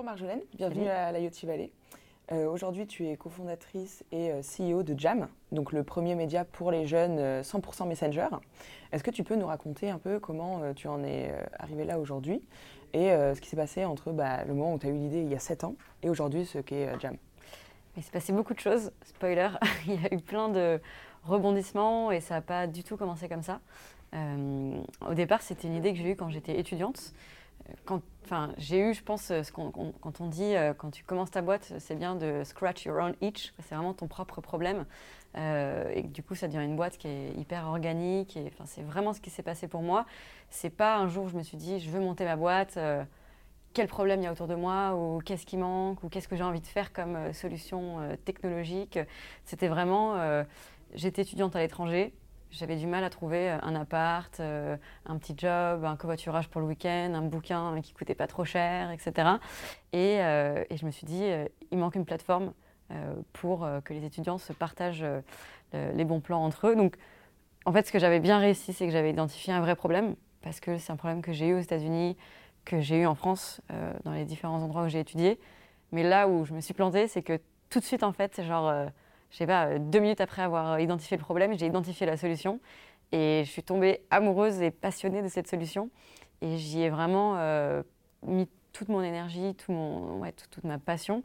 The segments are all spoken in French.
Bonjour Marjolaine, bienvenue à l'IoT Valley. Euh, Aujourd'hui, tu es cofondatrice et euh, CEO de Jam, donc le premier média pour les jeunes euh, 100% Messenger. Est-ce que tu peux nous raconter un peu comment euh, tu en es euh, arrivé là aujourd'hui et euh, ce qui s'est passé entre bah, le moment où tu as eu l'idée il y a 7 ans et aujourd'hui ce qu'est euh, Jam? Il s'est passé beaucoup de choses, spoiler. Il y a eu plein de rebondissements et ça n'a pas du tout commencé comme ça. Euh, au départ, c'était une idée que j'ai eue quand j'étais étudiante. Enfin, j'ai eu, je pense, ce qu'on- quand on dit, euh, quand tu commences ta boîte, c'est bien de scratch your own itch. C'est vraiment ton propre problème. Euh, et du coup, ça devient une boîte qui est hyper organique. Et, enfin, c'est vraiment ce qui s'est passé pour moi. C'est pas un jour où je me suis dit, je veux monter ma boîte. euh, quel problème il y a autour de moi ou qu'est-ce qui manque ou qu'est-ce que j'ai envie de faire comme solution technologique. C'était vraiment, j'étais étudiante à l'étranger, j'avais du mal à trouver euh, un appart, euh, un petit job, un covoiturage pour le week-end, un bouquin euh, qui coûtait pas trop cher, etc. Et, euh, et je me suis dit, il manque une plateforme pour que les étudiants se partagent le- les bons plans entre eux. Donc, en fait, ce que j'avais bien réussi, c'est que j'avais identifié un vrai problème, parce que c'est un problème que j'ai eu aux États-Unis, que j'ai eu en France, dans les différents endroits où j'ai étudié. Mais là où je me suis plantée, c'est que tout de suite, en fait, genre, euh, je sais pas, euh, deux minutes après avoir identifié le problème, j'ai identifié la solution. Et je suis tombée amoureuse et passionnée de cette solution. Et j'y ai vraiment euh, mis toute mon énergie, tout mon, ouais, tout- toute ma passion.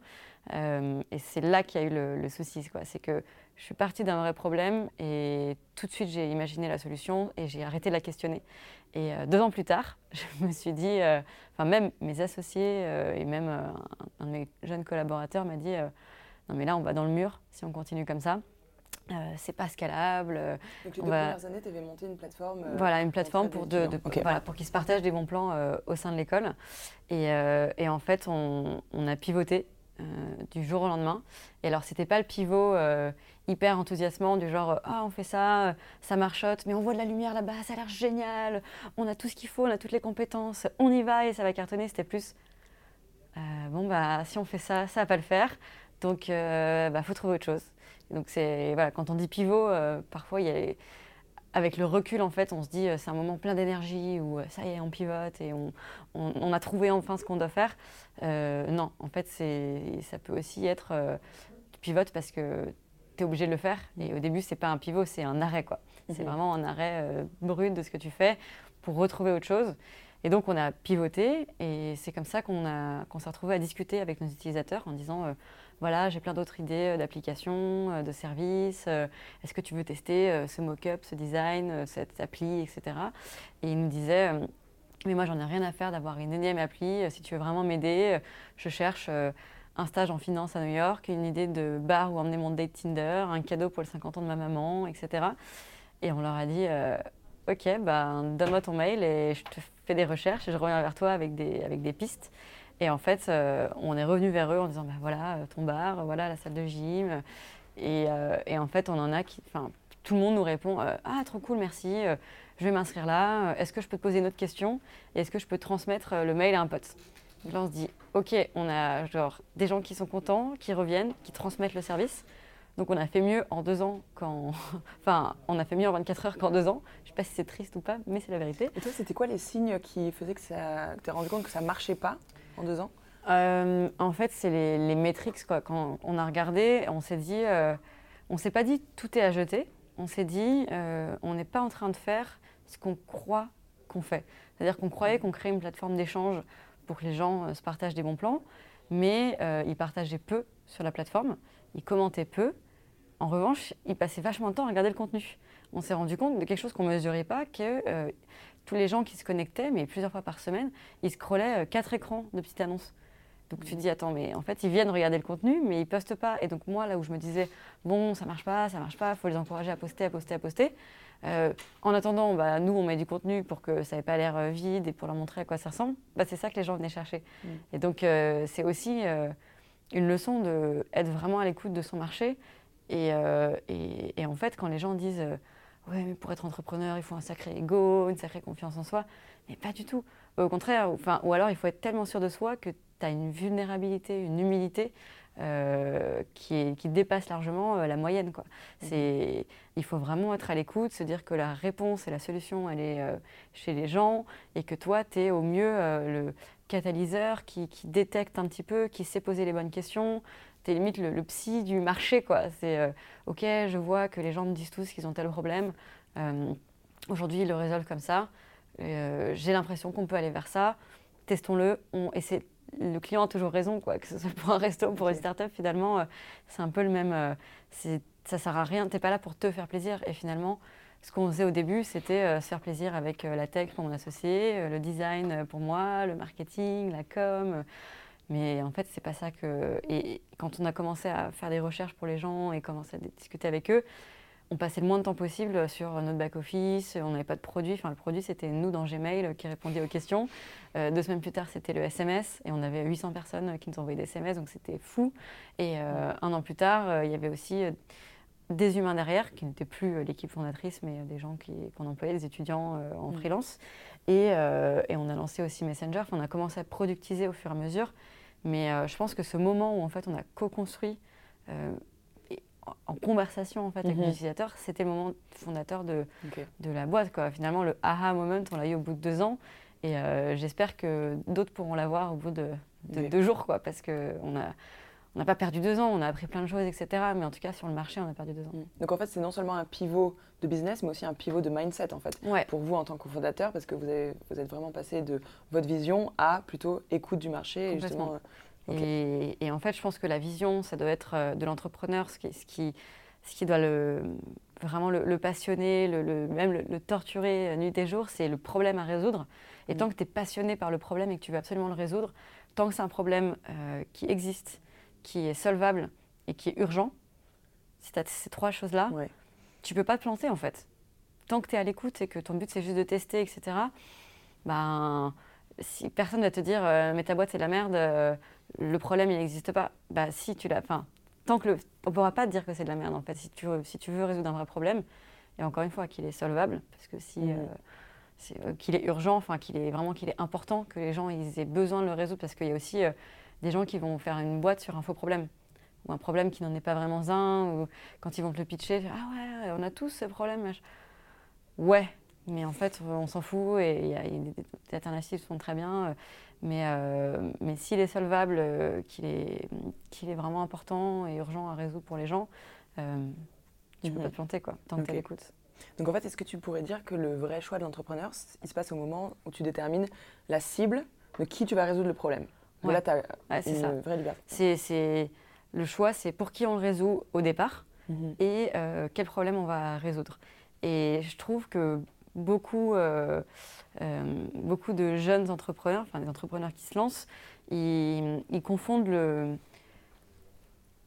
Euh, et c'est là qu'il y a eu le, le souci. C'est que je suis partie d'un vrai problème et tout de suite j'ai imaginé la solution et j'ai arrêté de la questionner. Et euh, deux ans plus tard, je me suis dit, euh, enfin même mes associés euh, et même euh, un, de mes jeunes collaborateurs m'a dit, euh, non mais là on va dans le mur si on continue comme ça. Euh, c'est pas scalable. euh, Donc les deux va- premières années, tu avais monté une plateforme euh, voilà, une plateforme pour, des de, de- étudiants. Ok. voilà, pour qu'ils se partagent des bons plans euh, au sein de l'école. Et, et en fait, on, on a pivoté du jour au lendemain. Et alors, c'était pas le pivot hyper enthousiasmant du genre ah on fait ça, ça marchote, mais on voit de la lumière là-bas, ça a l'air génial, on a tout ce qu'il faut, on a toutes les compétences, on y va et ça va cartonner. C'était plus bon bah si on fait ça, ça va pas le faire, donc euh, bah faut trouver autre chose. Donc c'est voilà quand on dit pivot, euh, parfois il y a avec le recul, en fait, on se dit euh, c'est un moment plein d'énergie où euh, ça y est, on pivote et on, on- on a trouvé enfin ce qu'on doit faire. Euh, non, en fait, ça peut aussi être tu pivotes parce que tu es obligé de le faire. Et au début, c'est pas un pivot, c'est un arrêt. quoi. C'est Mhm. vraiment un arrêt brut de ce que tu fais pour retrouver autre chose. Et donc, on a pivoté et c'est comme ça qu'on, s'est retrouvé à discuter avec nos utilisateurs en disant euh, voilà, j'ai plein d'autres idées euh, d'applications, euh, de services. est-ce que tu veux tester ce mock-up, ce design, cette appli, etc. Et il nous disait, euh, mais moi j'en ai rien à faire d'avoir une énième appli. Si tu veux vraiment m'aider, je cherche un stage en finance à New York, une idée de bar où emmener mon date Tinder, un cadeau pour le 50 ans de ma maman, etc. Et on leur a dit, ok, bah, donne-moi ton mail et je te fais des recherches et je reviens vers toi avec des, avec des pistes. Et en fait, euh, on est revenu vers eux en disant, bah, voilà, euh, ton bar, voilà la salle de gym. Et, euh, en fait, on en a enfin, tout le monde nous répond, ah, trop cool, merci, je vais m'inscrire là. Est-ce que je peux te poser une autre question Et est-ce que je peux transmettre le mail à un pote? Donc là, on se dit, ok, on a genre des gens qui sont contents, qui reviennent, qui transmettent le service. Donc on a fait mieux en deux ans qu'en... Enfin, on a fait mieux en 24 heures qu'en deux ans. Je ne sais pas si c'est triste ou pas, mais c'est la vérité. Et toi, c'était quoi les signes qui faisaient que ça, tu t'es rendu compte que ça marchait pas en deux ans? Euh, en fait, c'est les, les métriques. Quoi. Quand on a regardé, on s'est dit, euh, on s'est pas dit tout est à jeter. On s'est dit, euh, on n'est pas en train de faire ce qu'on croit qu'on fait. C'est-à-dire qu'on croyait qu'on créait une plateforme d'échange pour que les gens se partagent des bons plans, mais ils partageaient peu sur la plateforme, ils commentaient peu. En revanche, ils passaient vachement de temps à regarder le contenu. On s'est rendu compte de quelque chose qu'on ne mesurait pas, que euh, tous les gens qui se connectaient, mais plusieurs fois par semaine, ils scrollaient euh, quatre écrans de petites annonces. Donc tu te dis, attends, mais en fait, ils viennent regarder le contenu, mais ils postent pas. Et donc moi, là où je me disais, bon, ça marche pas, ça marche pas, il faut les encourager à poster, à poster, à poster, en attendant, bah, nous, on met du contenu pour que ça n'ait pas l'air vide et pour leur montrer à quoi ça ressemble. Bah, c'est ça que les gens venaient chercher. Mm. Et donc, c'est aussi une leçon d'être vraiment à l'écoute de son marché. Et, et, en fait, quand les gens disent Ouais, mais pour être entrepreneur, il faut un sacré ego, une sacrée confiance en soi, mais pas du tout. Au contraire, enfin, ou alors il faut être tellement sûr de soi que tu as une vulnérabilité, une humilité euh, qui, qui, dépasse largement euh, la moyenne. Quoi. C'est, il faut vraiment être à l'écoute, se dire que la réponse et la solution, elle est euh, chez les gens et que toi, tu es au mieux le catalyseur qui, qui, détecte un petit peu, qui sait poser les bonnes questions. Es limite le, psy du marché. Quoi. C'est OK, je vois que les gens me disent tous qu'ils ont tel problème. aujourd'hui, ils le résolvent comme ça. J'ai l'impression qu'on peut aller vers ça. Testons-le. On, et c'est le client a toujours raison, quoi. Que ce soit pour un resto ou pour une start-up, finalement, euh, c'est un peu le même. Euh, ça sert à rien. T'es pas là pour te faire plaisir. Et finalement, ce qu'on faisait au début, c'était euh, se faire plaisir avec la tech pour mon associé, le design pour moi, le marketing, la com. Mais en fait, c'est pas ça que. Et quand on a commencé à faire des recherches pour les gens et commencé à discuter avec eux, on passait le moins de temps possible sur notre back-office, on n'avait pas de produit. Enfin, le produit, c'était nous dans Gmail qui répondions aux questions. Euh, deux semaines plus tard, c'était le SMS et on avait 800 personnes qui nous envoyaient des SMS, donc c'était fou. Et euh, un an plus tard, euh, il y avait aussi des humains derrière, qui n'étaient plus l'équipe fondatrice, mais des gens qu'on employait, des étudiants en mm. freelance. Et, et, on a lancé aussi Messenger. on a commencé à productiser au fur et à mesure. Mais je pense que ce moment où en fait on a co-construit en conversation en fait, avec mhm. l'utilisateur, c'était le moment fondateur de, de la boîte. Quoi. Finalement, le aha moment, on l'a eu au bout de deux ans. Et euh, j'espère que d'autres pourront l'avoir au bout de, deux jours, quoi, parce qu'on n'a on pas perdu deux ans, on a appris plein de choses, etc. Mais en tout cas, sur le marché, on a perdu deux ans. Mm. Donc en fait, c'est non seulement un pivot de business, mais aussi un pivot de mindset, en fait, pour vous en tant que fondateur, parce que vous, avez, vous êtes vraiment passé de votre vision à plutôt écoute du marché. Et justement, euh, et, en fait, je pense que la vision, ça doit être euh, de l'entrepreneur, ce qui, ce, qui, ce qui doit le, vraiment le, passionner, le, même le, torturer nuit et jour, c'est le problème à résoudre. Et mm. tant que tu es passionné par le problème et que tu veux absolument le résoudre, tant que c'est un problème euh, qui existe, qui est solvable et qui est urgent, si tu as ces trois choses-là, tu peux pas te planter en fait. Tant que tu es à l'écoute et que ton but c'est juste de tester, etc., ben, si personne ne va te dire euh, mais ta boîte c'est de la merde, le problème, il n'existe pas. Bah, si tu l'as. Enfin, tant que le. On ne pourra pas te dire que c'est de la merde, en fait. Si tu, si tu veux résoudre un vrai problème, et encore une fois, qu'il est solvable, parce que si. Euh, euh, qu'il est urgent, enfin, qu'il est vraiment qu'il est important que les gens ils aient besoin de le résoudre, parce qu'il y a aussi euh, des gens qui vont faire une boîte sur un faux problème ou un problème qui n'en est pas vraiment un, ou quand ils vont te le pitcher, ah ouais, on a tous ce problème. Ouais, mais en fait, on s'en fout et il y a des alternatives qui sont très bien. Mais, euh, mais s'il est solvable, euh, qu'il est, qu'il est vraiment important et urgent à résoudre pour les gens, euh, tu ne peux mhm. pas te planter, quoi, tant que tu l'écoutes. Donc en fait, est-ce que tu pourrais dire que le vrai choix de l'entrepreneur, il se passe au moment où tu détermines la cible de qui tu vas résoudre le problème? Là, tu as une vraie liberté. C'est, le choix, c'est pour qui on le résout au départ mhm. et quel problème on va résoudre. Et je trouve que beaucoup, euh, euh, beaucoup de jeunes entrepreneurs, enfin des entrepreneurs qui se lancent, ils, confondent le,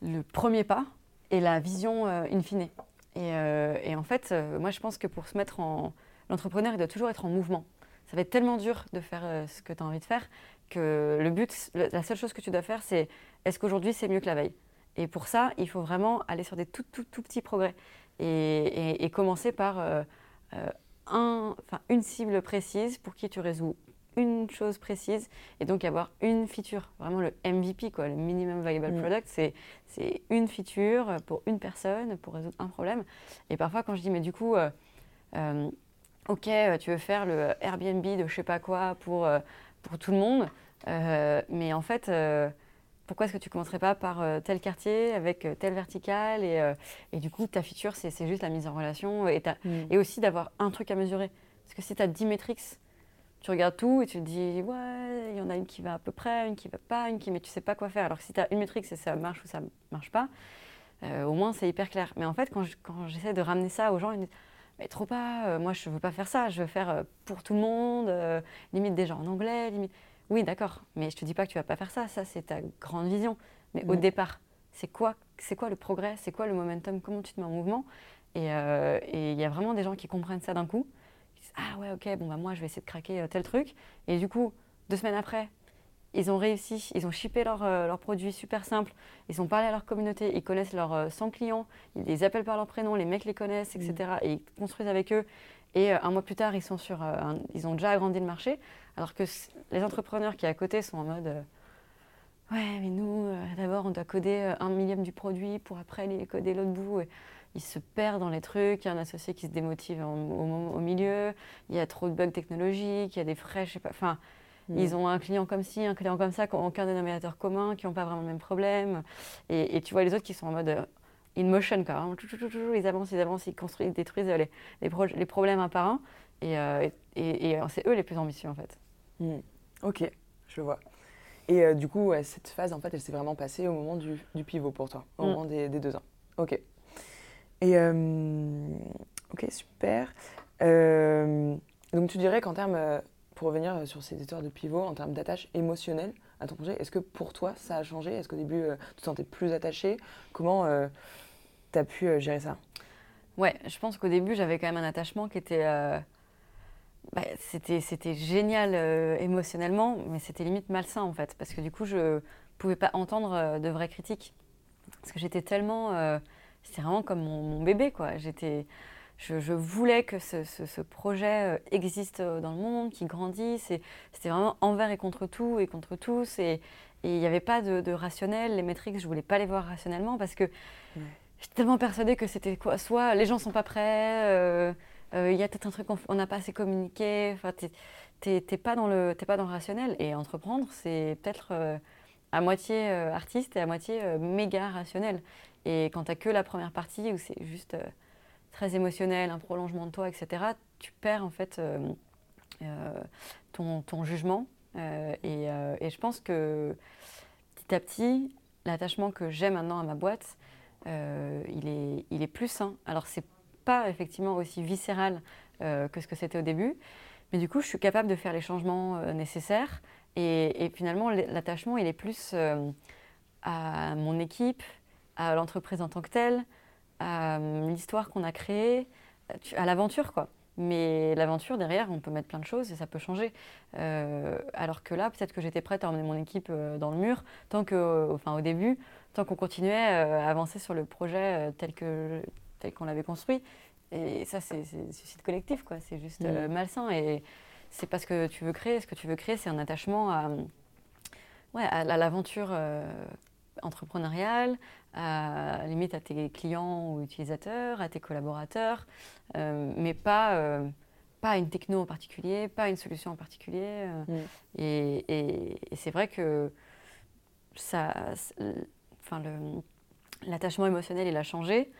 le, premier pas et la vision euh, in fine. Et, en fait, moi je pense que pour se mettre en... L'entrepreneur, il doit toujours être en mouvement. Ça va être tellement dur de faire ce que tu as envie de faire que le but, la seule chose que tu dois faire, c'est est-ce qu'aujourd'hui c'est mieux que la veille? Et pour ça, il faut vraiment aller sur des tout, tout, tout petits progrès et, et, commencer par un, enfin, une cible précise pour qui tu résous une chose précise et donc avoir une feature, vraiment le MVP, quoi, le minimum viable mm. product, c'est, c'est une feature pour une personne pour résoudre un problème. Et parfois quand je dis mais du coup, euh, euh, ok, tu veux faire le Airbnb de je sais pas quoi pour, euh, pour tout le monde, mais en fait pourquoi est-ce que tu commencerais pas par euh, tel quartier avec euh, telle verticale et, euh, et, du coup ta feature c'est juste la mise en relation et, mm. et aussi d'avoir un truc à mesurer. Parce que si tu as 10 métriques tu regardes tout et tu te dis ouais il y en a une qui va à peu près une qui va pas une qui mais tu sais pas quoi faire. Alors que si tu as une métrique et ça marche ou ça marche pas au moins c'est hyper clair. Mais en fait quand j'essaie de ramener ça aux gens ils me disent mais trop pas moi je veux pas faire ça je veux faire pour tout le monde limite déjà en anglais limite oui, d'accord, mais je te dis pas que tu vas pas faire ça. Ça, c'est ta grande vision. Mais au départ, c'est quoi, c'est quoi le progrès C'est quoi le momentum Comment tu te mets en mouvement? Et il y a vraiment des gens qui comprennent ça d'un coup. Ils disent, ah ouais, ok, bon, bah, moi, je vais essayer de craquer tel truc. Et du coup, deux semaines après, ils ont réussi, ils ont shippé leurs leur produits super simples, ils ont parlé à leur communauté, ils connaissent leurs 100 clients, ils les appellent par leur prénom, les mecs les connaissent, etc. Mm. Et ils construisent avec eux. Et un mois plus tard, ils, sont sur, ils ont déjà agrandi le marché. Alors que les entrepreneurs qui à côté sont en mode euh, Ouais, mais nous, euh, d'abord, on doit coder euh, un millième du produit pour après les coder l'autre bout. Et ils se perdent dans les trucs. Il y a un associé qui se démotive au, milieu. Il y a trop de bugs technologiques. Il y a des frais, je sais pas. Enfin, mm. ils ont un client comme ci, un client comme ça, qui n'ont aucun dénominateur commun, qui n'ont pas vraiment le même problème. Et, tu vois les autres qui sont en mode in motion, quoi. Hein. Ils avancent, ils avancent, ils construisent, ils détruisent les, les, problèmes un par un. Et, et c'est eux les plus ambitieux, en fait. Hmm. Ok, je vois. Et euh, du coup, cette phase, en fait, elle s'est vraiment passée au moment du, pivot pour toi, au hmm. moment des, deux ans. Ok. Et euh, ok, super. Euh, donc tu dirais qu'en termes, pour revenir sur ces histoires de pivot, en termes d'attache émotionnelle à ton projet, est-ce que pour toi ça a changé? Est-ce qu'au début tu te sentais plus attaché Comment tu as pu gérer ça? Ouais, je pense qu'au début j'avais quand même un attachement qui était bah, c'était, c'était génial euh, émotionnellement, mais c'était limite malsain en fait, parce que du coup, je pouvais pas entendre euh, de vraies critiques. Parce que j'étais tellement. Euh, c'était vraiment comme mon, bébé, quoi. J'étais, je, je, voulais que ce, ce, projet existe dans le monde, qu'il grandisse. C'était vraiment envers et contre tout et contre tous. Et il n'y avait pas de, rationnel. Les métriques, je ne voulais pas les voir rationnellement parce que j'étais tellement persuadée que c'était quoi Soit les gens ne sont pas prêts euh, il y a peut-être un truc qu'on n'a pas assez communiqué. Enfin, t'es pas dans le pas dans le rationnel. Et entreprendre, c'est peut-être euh, à moitié euh, artiste et à moitié méga rationnel. Et quand tu que la première partie où c'est juste très émotionnel, un prolongement de toi, etc., tu perds en fait ton, ton, jugement. Et, et, je pense que petit à petit, l'attachement que j'ai maintenant à ma boîte, il, est, il est plus sain. Alors c'est effectivement aussi viscéral euh, que ce que c'était au début. Mais du coup, je suis capable de faire les changements euh, nécessaires. Et, finalement, l'attachement, il est plus euh, à mon équipe, à l'entreprise en tant que telle, à l'histoire qu'on a créée, à l'aventure, quoi. Mais l'aventure, derrière, on peut mettre plein de choses et ça peut changer. alors que là, peut-être que j'étais prête à emmener mon équipe dans le mur, tant que, enfin, au début, tant qu'on continuait à avancer sur le projet tel que tel qu'on l'avait construit. Et ça, c'est suicide collectif, quoi. C'est juste euh, mm. malsain. Et c'est parce que tu veux créer. Ce que tu veux créer, c'est un attachement à, ouais, à, l'aventure euh, entrepreneuriale, à, limite à tes clients ou utilisateurs, à tes collaborateurs, euh, mais pas, pas une techno en particulier, pas une solution en particulier. Mm. Et, et, c'est vrai que ça, enfin, l'attachement émotionnel, il a changé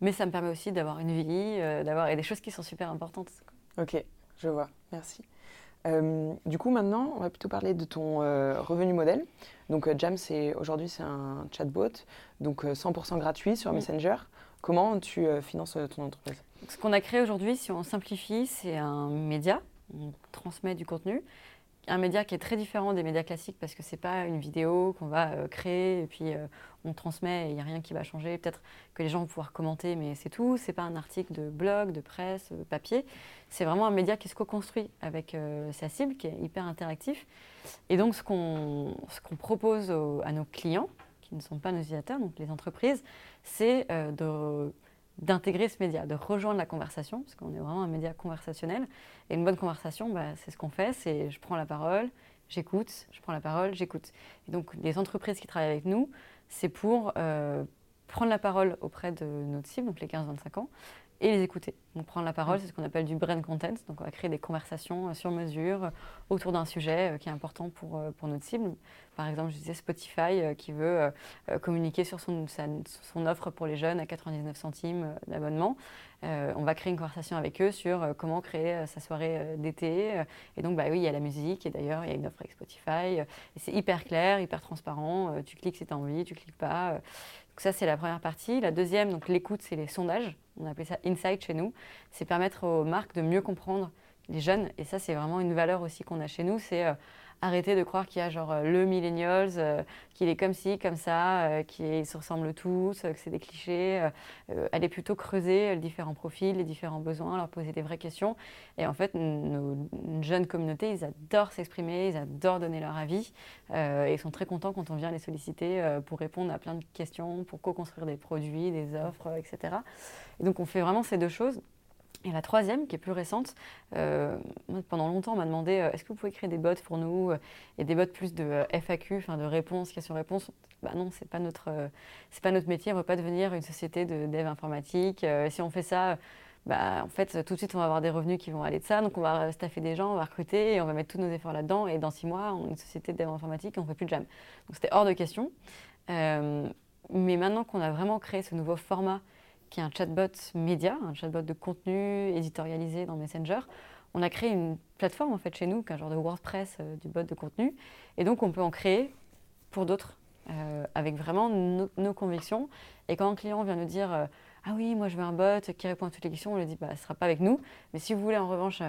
mais ça me permet aussi d'avoir une vie, euh, d'avoir et des choses qui sont super importantes. Ok, je vois, merci. Euh, du coup, maintenant, on va plutôt parler de ton euh, revenu modèle. Donc, Jam, c'est aujourd'hui, c'est un chatbot, donc 100% gratuit sur Messenger. Comment tu finances ton entreprise? Ce qu'on a créé aujourd'hui, si on simplifie, c'est un média. On transmet du contenu un média qui est très différent des médias classiques parce que c'est pas une vidéo qu'on va euh, créer et puis euh, on transmet et il n'y a rien qui va changer. Peut-être que les gens vont pouvoir commenter, mais c'est tout. C'est pas un article de blog, de presse, de papier. C'est vraiment un média qui se co-construit avec euh, sa cible, qui est hyper interactif. Et donc ce qu'on propose à nos clients, qui ne sont pas nos utilisateurs, donc les entreprises, c'est de d'intégrer ce média, de rejoindre la conversation, parce qu'on est vraiment un média conversationnel. Et une bonne conversation, bah, c'est ce qu'on fait, c'est je prends la parole, j'écoute, je prends la parole, j'écoute. Et donc les entreprises qui travaillent avec nous, c'est pour euh, prendre la parole auprès de notre cible, donc les 15-25 ans, et les écouter. Donc prendre la parole, c'est ce qu'on appelle du brand content. Donc on va créer des conversations euh, sur mesure euh, autour d'un sujet euh, qui est important pour, pour notre cible. Par exemple, je disais Spotify qui veut communiquer sur son, son offre pour les jeunes à 99 centimes d'abonnement. on va créer une conversation avec eux sur comment créer sa soirée d'été. et donc, bah oui, il y a la musique et d'ailleurs, il y a une offre avec Spotify. et c'est hyper clair, hyper transparent. tu cliques si tu as envie, tu cliques pas. Donc ça, c'est la première partie. La deuxième, donc l'écoute, c'est les sondages on appelle ça insight chez nous, c'est permettre aux marques de mieux comprendre les jeunes. Et ça, c'est vraiment une valeur aussi qu'on a chez nous. C'est arrêter de croire qu'il y a genre euh, le millennials, euh, qu'il est comme ci, comme ça, euh, qu'ils se ressemblent tous, que c'est des clichés. aller plutôt creuser les différents profils, les différents besoins, leur poser des vraies questions. Et en fait, nos jeunes communautés, ils adorent s'exprimer, ils adorent donner leur avis. et ils sont très contents quand on vient les solliciter pour répondre à plein de questions, pour co-construire des produits, des offres, etc. Et donc, on fait vraiment ces deux choses. Et la troisième, qui est plus récente, euh, pendant longtemps, on m'a demandé euh, est-ce que vous pouvez créer des bots pour nous Et des bots plus de FAQ, enfin de réponses, questions-réponses. Bah non, c'est pas pas notre métier. On ne veut pas devenir une société de dev informatique. Euh, si on fait ça, bah, en fait, tout de suite, on va avoir des revenus qui vont aller de ça. Donc, on va staffer des gens, on va recruter et on va mettre tous nos efforts là-dedans. Et dans six mois, on est une société de dev informatique et on ne fait plus de jam. Donc, c'était hors de question. mais maintenant qu'on a vraiment créé ce nouveau format qui est un chatbot média, un chatbot de contenu éditorialisé dans Messenger. On a créé une plateforme en fait chez nous, un genre de WordPress euh, du bot de contenu, et donc on peut en créer pour d'autres, euh, avec vraiment nos convictions. Et quand un client vient nous dire euh, ah oui, moi je veux un bot qui répond à toutes les questions, on lui dit bah, ce sera pas avec nous, mais si vous voulez en revanche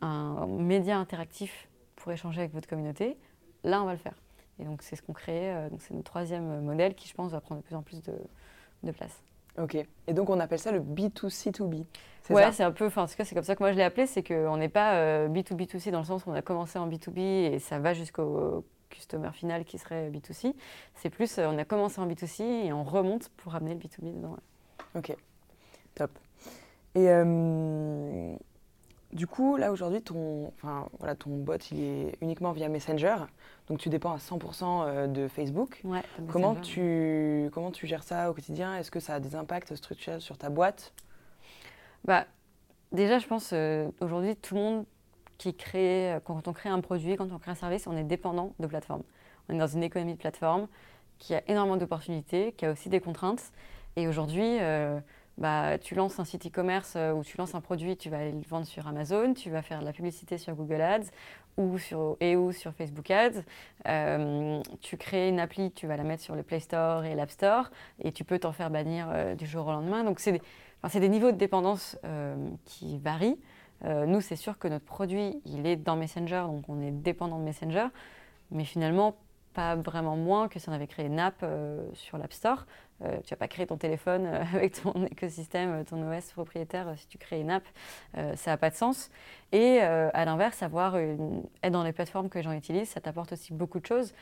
un média interactif pour échanger avec votre communauté, là on va le faire. Et donc c'est ce qu'on crée, donc c'est notre troisième modèle qui je pense va prendre de plus en plus de place. Ok. Et donc on appelle ça le B2C2B. Ouais, c'est un peu, enfin en tout cas c'est comme ça que moi je l'ai appelé, c'est qu'on n'est pas B2B2C euh, dans le sens où on a commencé en B2B et ça va jusqu'au customer final qui serait B2C. C'est plus, euh, on a commencé en B2C et on remonte pour amener le B2B dedans. Ok, top. Et euh, du coup, là aujourd'hui, ton, enfin, voilà, ton bot, il est uniquement via Messenger, donc tu dépends à 100% euh, de Facebook. comment, tu, comment tu gères ça au quotidien? Est-ce que ça a des impacts structurels sur ta boîte? Bah, Déjà, je pense euh, aujourd'hui, tout le monde qui crée, euh, quand on crée un produit, quand on crée un service, on est dépendant de plateforme. On est dans une économie de plateforme qui a énormément d'opportunités, qui a aussi des contraintes. Et aujourd'hui, bah, tu lances un site e-commerce euh, ou tu lances un produit, tu vas aller le vendre sur Amazon, tu vas faire de la publicité sur Google Ads ou sur, et ou sur Facebook Ads. Euh, tu crées une appli, tu vas la mettre sur le Play Store et l'App Store et tu peux t'en faire bannir euh, du jour au lendemain. Donc, c'est des, des, niveaux de dépendance qui varient. nous, c'est sûr que notre produit, il est dans Messenger, donc on est dépendant de Messenger. Mais finalement, pas vraiment moins que si on avait créé une app sur l'App Store. Euh, tu vas pas créer ton téléphone euh, avec ton écosystème, euh, ton OS propriétaire si tu crées une app. ça n'a pas de sens. Et à l'inverse, être dans les plateformes que les gens utilisent, ça t'apporte aussi beaucoup de choses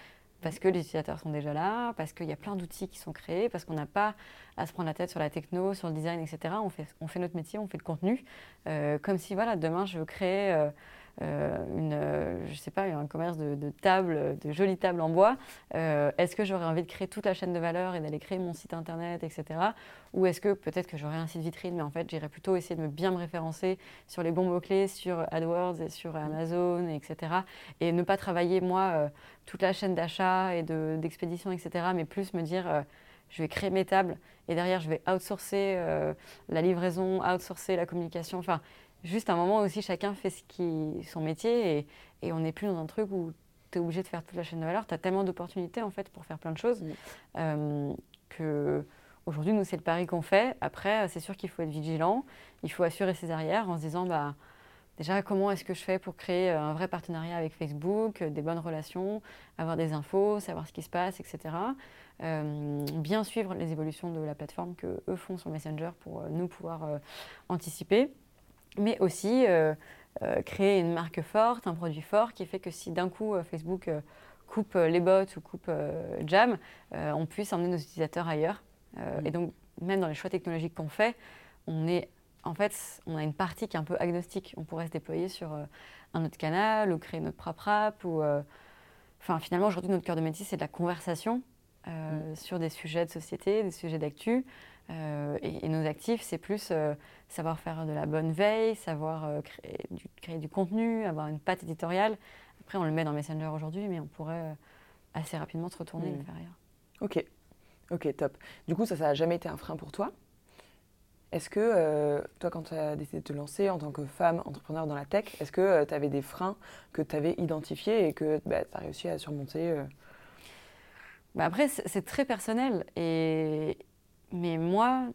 parce que les utilisateurs sont déjà là, parce qu'il y a plein d'outils qui sont créés, parce qu'on n'a pas à se prendre la tête sur la techno, sur le design, etc. On fait, on fait notre métier, on fait le contenu. comme si, voilà, demain, je veux créer euh, une, euh, je sais pas, un commerce de, de tables, de jolies tables en bois, euh, est-ce que j'aurais envie de créer toute la chaîne de valeur et d'aller créer mon site internet, etc. Ou est-ce que peut-être que j'aurais un site vitrine, mais en fait, j'irais plutôt essayer de me bien me référencer sur les bons mots-clés, sur AdWords et sur Amazon, etc. Et ne pas travailler, moi, toute la chaîne d'achat et d'expédition, etc., mais plus me dire je vais créer mes tables et derrière je vais outsourcer la livraison, outsourcer la communication. Enfin, juste un moment aussi, chacun fait ce qui, son métier et, et on n'est plus dans un truc où tu es obligé de faire toute la chaîne de valeur. Tu as tellement d'opportunités en fait pour faire plein de choses euh, que aujourd'hui, nous, c'est le pari qu'on fait. Après, c'est sûr qu'il faut être vigilant, il faut assurer ses arrières en se disant bah, déjà comment est-ce que je fais pour créer un vrai partenariat avec Facebook, des bonnes relations, avoir des infos, savoir ce qui se passe, etc. Euh, bien suivre les évolutions de la plateforme que eux font sur Messenger pour euh, nous pouvoir anticiper mais aussi euh, euh, créer une marque forte, un produit fort qui fait que si d'un coup euh, Facebook coupe les bots ou coupe Jam, on puisse emmener nos utilisateurs ailleurs. Et donc, même dans les choix technologiques qu'on fait, on est en fait, on a une partie qui est un peu agnostique. On pourrait se déployer sur un autre canal ou créer notre propre app. Ou, enfin, finalement, aujourd'hui, notre cœur de métier, c'est de la conversation mm. sur des sujets de société, des sujets d'actu. Euh, et, nos actifs, c'est plus euh, savoir faire de la bonne veille, savoir euh, créer, du, contenu, avoir une patte éditoriale. Après, on le met dans Messenger aujourd'hui, mais on pourrait assez rapidement se retourner et le hmm. faire ailleurs. Ok, ok, top. Du coup, ça, ça n'a jamais été un frein pour toi? Est-ce que, toi, quand tu as décidé de te lancer en tant que femme entrepreneur dans la tech, est-ce que tu avais des freins que tu avais identifiés et que bah, tu as réussi à surmonter bah Après, c'est très personnel. Et, mais moi,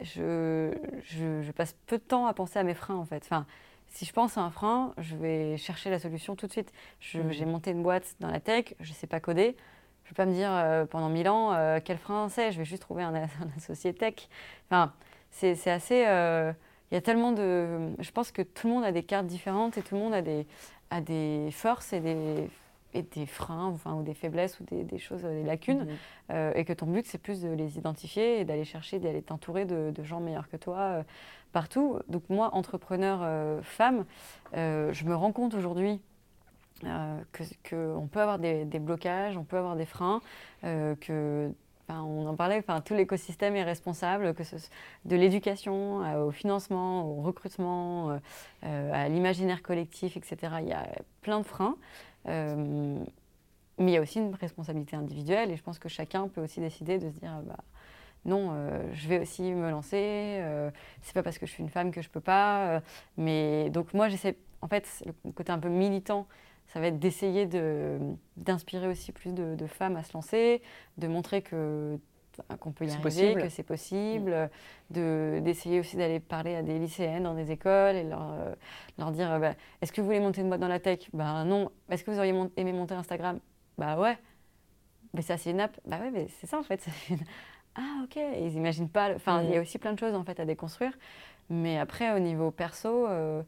je, je, passe peu de temps à penser à mes freins, en fait. Enfin, si je pense à un frein, je vais chercher la solution tout de suite. Mhm. J'ai monté une boîte dans la tech, je ne sais pas coder. Je ne vais pas me dire euh, pendant mille ans euh, quel frein c'est, je vais juste trouver un, associé tech. Enfin, c'est assez. Il y a tellement de. Je pense que tout le monde a des cartes différentes et tout le monde a des, a des forces et des, et des freins enfin, ou des faiblesses ou des, choses, des lacunes, mhm. et que ton but c'est plus de les identifier et d'aller chercher, d'aller t'entourer de, gens meilleurs que toi partout. Donc moi, entrepreneur euh, femme, euh, je me rends compte aujourd'hui euh, qu'on peut avoir des, blocages, on peut avoir des freins, que on en parlait, enfin, tout l'écosystème est responsable, que ce, de l'éducation au financement, au recrutement, à l'imaginaire collectif, etc. Il y a plein de freins. Mais il y a aussi une responsabilité individuelle et je pense que chacun peut aussi décider de se dire bah, non, euh, je vais aussi me lancer. Euh, c'est pas parce que je suis une femme que je peux pas. Euh, mais donc moi, j'essaie. En fait, le côté un peu militant, ça va être d'essayer d'inspirer aussi plus de, femmes à se lancer, de montrer que qu'on peut y arriver, que c'est possible, mm. d'essayer aussi d'aller parler à des lycéennes dans des écoles et leur, leur dire bah, est-ce que vous voulez monter une boîte dans la tech? Ben non. Est-ce que vous auriez aimé monter Instagram? Bah ouais. Mais ça, c'est une app. Bah ouais, mais c'est ça en fait. ah ok, ils n'imaginent pas. Enfin, il y a mm. aussi plein de choses en fait à déconstruire. Mais après, au niveau perso, euh,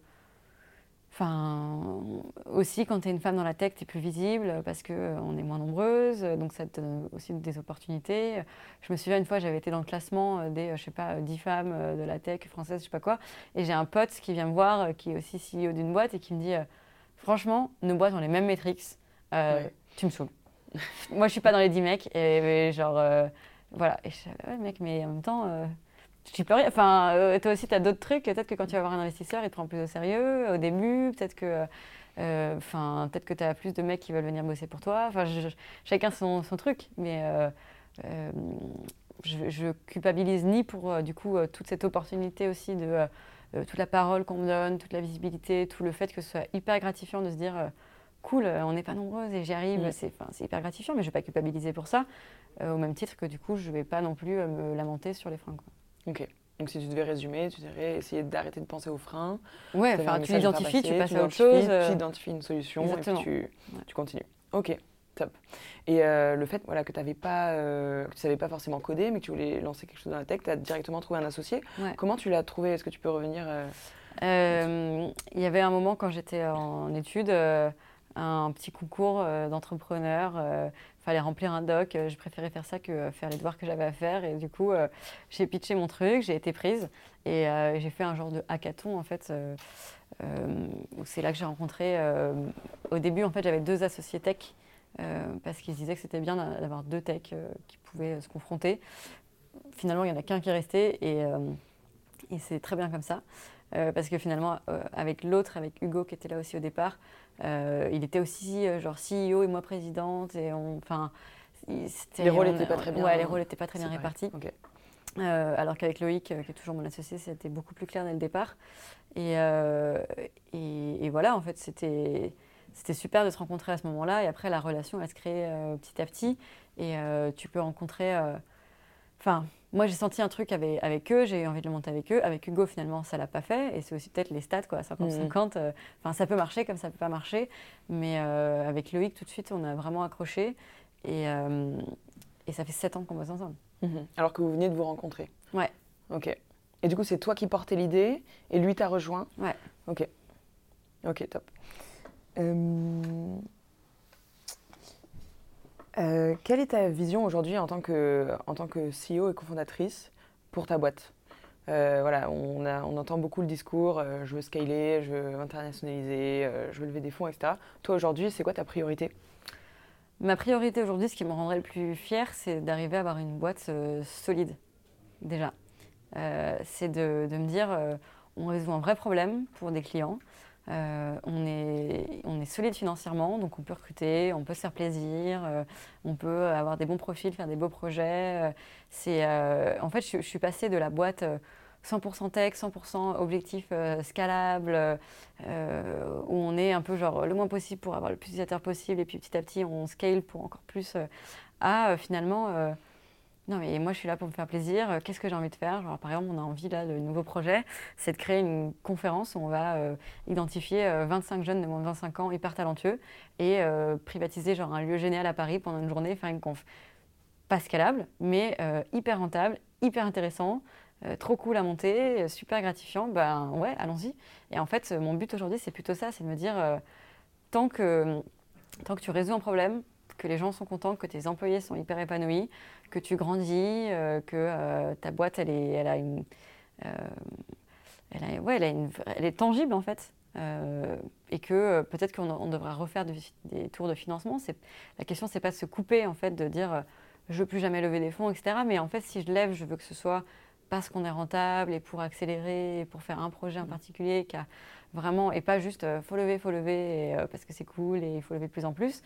enfin, aussi quand tu es une femme dans la tech, tu es plus visible parce qu'on euh, est moins nombreuses, donc ça te donne aussi des opportunités. Je me souviens une fois, j'avais été dans le classement euh, des, je sais pas, 10 femmes de la tech française, je sais pas quoi, et j'ai un pote qui vient me voir, qui est aussi CEO d'une boîte, et qui me dit, franchement, nos boîtes ont les mêmes métriques, tu me saoules. Moi, je suis pas dans les 10 mecs, et genre voilà. Et je suis ouais, mec, mais en même temps, euh, tu peux rien. Enfin, euh, toi aussi, tu as d'autres trucs. Peut-être que quand tu vas voir un investisseur, il te prend plus au sérieux au début. Peut-être que. Euh, enfin, peut-être que tu as plus de mecs qui veulent venir bosser pour toi. Enfin, chacun son, son, truc. Mais je, je, culpabilise ni pour, du coup, toute cette opportunité aussi de toute la parole qu'on me donne, toute la visibilité, tout le fait que ce soit hyper gratifiant de se dire cool, on n'est pas nombreuses et j'y arrive, mm. c'est hyper gratifiant, mais je ne vais pas culpabiliser pour ça. Euh, au même titre que du coup, je ne vais pas non plus euh, me lamenter sur les freins. Quoi. Ok. Donc si tu devais résumer, tu dirais essayer d'arrêter de penser aux freins. Ouais, enfin tu l'identifies, tu passes à autre chose. Tu identifies une solution et puis tu, tu, continues. Ok, top. Et euh, le fait voilà, que tu ne savais pas forcément coder, mais que tu voulais lancer quelque chose dans la tech, tu as directement trouvé un associé. Comment tu l'as trouvé? Est-ce que tu peux revenir Il y avait un moment quand j'étais en études, un petit concours d'entrepreneurs fallait remplir un doc. Euh, je préférais faire ça que euh, faire les devoirs que j'avais à faire. Et du coup, euh, j'ai pitché mon truc, j'ai été prise et j'ai fait un genre de hackathon en fait. c'est là que j'ai rencontré. au début, en fait, j'avais deux associés tech parce qu'ils disaient que c'était bien d'avoir deux techs qui pouvaient se confronter. Finalement, il n'y en a qu'un qui est resté et, et c'est très bien comme ça. Parce que finalement, avec l'autre, avec Hugo qui était là aussi au départ, euh, il était aussi euh, genre CEO et moi présidente. Et enfin, les rôles n'étaient pas très bien. Ouais, les rôles n'étaient pas très bien répartis. Euh, alors qu'avec Loïc, qui est toujours mon associé, c'était beaucoup plus clair dès le départ. Et, et, voilà, en fait, c'était c'était super de se rencontrer à ce moment-là. Et après, la relation, elle se crée petit à petit. Et tu peux rencontrer. Enfin, moi, j'ai senti un truc avec, avec eux, j'ai eu envie de le monter avec eux. Avec Hugo, finalement, ça l'a pas fait. Et c'est aussi peut-être les stats, quoi, 50-50. Euh, enfin, ça peut marcher comme ça peut pas marcher. Mais euh, avec Loïc, tout de suite, on a vraiment accroché. Et, euh, et ça fait 7 ans qu'on bosse ensemble. Mhm. Alors que vous venez de vous rencontrer Ouais. Ok. Et du coup, c'est toi qui portais l'idée et lui t'a rejoint Ouais. Ok. Ok, top. Euh, quelle est ta vision aujourd'hui en, tant que, en tant que CEO et cofondatrice pour ta boîte? Euh, voilà, on, on, entend beaucoup le discours euh, je veux scaler, je veux internationaliser, je veux lever des fonds, etc. Toi aujourd'hui, c'est quoi ta priorité? Ma priorité aujourd'hui, ce qui me rendrait le plus fier, c'est d'arriver à avoir une boîte solide, déjà. c'est de, de, me dire on résout un vrai problème pour des clients. Euh, on, est, solide financièrement, donc on peut recruter, on peut se faire plaisir, euh, on peut avoir des bons profils, faire des beaux projets. Euh, en fait, je, suis passée de la boîte 100% tech, 100% objectif scalable, où on est un peu genre le moins possible pour avoir le plus d'utilisateurs possible, et puis petit à petit on scale pour encore plus, à finalement non, mais moi, je suis là pour me faire plaisir. Euh, qu'est-ce que j'ai envie de faire? Par exemple, on a envie, là, le nouveau projet, c'est de créer une conférence où on va euh, identifier 25 jeunes de moins de 25 ans hyper talentueux et privatiser genre un lieu génial à Paris pendant une journée, faire une conf. Pas scalable, mais hyper rentable, hyper intéressant. trop cool à monter, super gratifiant, ben ouais, allons-y. Et en fait, mon but aujourd'hui, c'est plutôt ça, c'est de me dire, tant, que, tant que tu résous un problème, que les gens sont contents, que tes employés sont hyper épanouis, que tu grandis, euh, que euh, ta boîte, elle, est, elle a une. Euh, elle, ouais, elle, a une, elle est tangible en fait. et que peut-être qu'on devra refaire des tours de financement. La question, c'est pas de se couper en fait, de dire je veux plus jamais lever des fonds, etc. Mais en fait, si je lève, je veux que ce soit parce qu'on est rentable et pour accélérer, et pour faire un projet en particulier qui a vraiment, et pas juste euh, faut lever, faut lever euh, parce que c'est cool et il faut lever de plus en plus.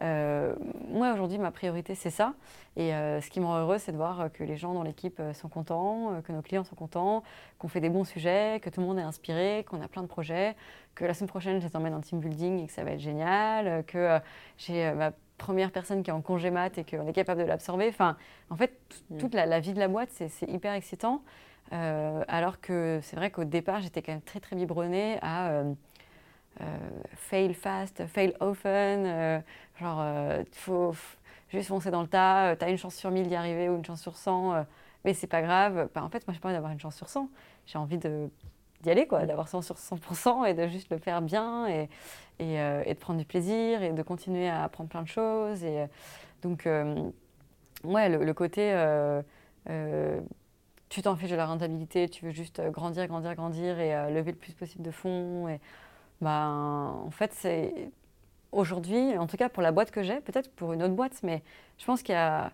Euh, moi aujourd'hui, ma priorité c'est ça. Et ce qui me rend heureux, c'est de voir que les gens dans l'équipe sont contents, que nos clients sont contents, qu'on fait des bons sujets, que tout le monde est inspiré, qu'on a plein de projets, que la semaine prochaine je les emmène en team building et que ça va être génial, que j'ai ma première personne qui est en congé mat et qu'on est capable de l'absorber. Enfin, en fait, mm. toute la, la, vie de la boîte, c'est hyper excitant. Euh, alors que c'est vrai qu'au départ, j'étais quand même très très biberonnée à euh, euh, fail fast, fail often, genre il faut juste foncer dans le tas, tu as une chance sur 1000 d'y arriver ou une chance sur 100, mais c'est pas grave. Bah, en fait, moi, j'ai pas envie d'avoir une chance sur 100, j'ai envie d'y aller, quoi, d'avoir 100 sur 100% et de juste le faire bien et, et, et, de prendre du plaisir et de continuer à apprendre plein de choses. Et, donc, ouais, le, le côté tu t'en fiches de la rentabilité, tu veux juste euh, grandir, grandir, grandir et euh, lever le plus possible de fonds. Et, ben, en fait, c'est aujourd'hui, en tout cas pour la boîte que j'ai, peut-être pour une autre boîte, mais je pense qu'il n'y a,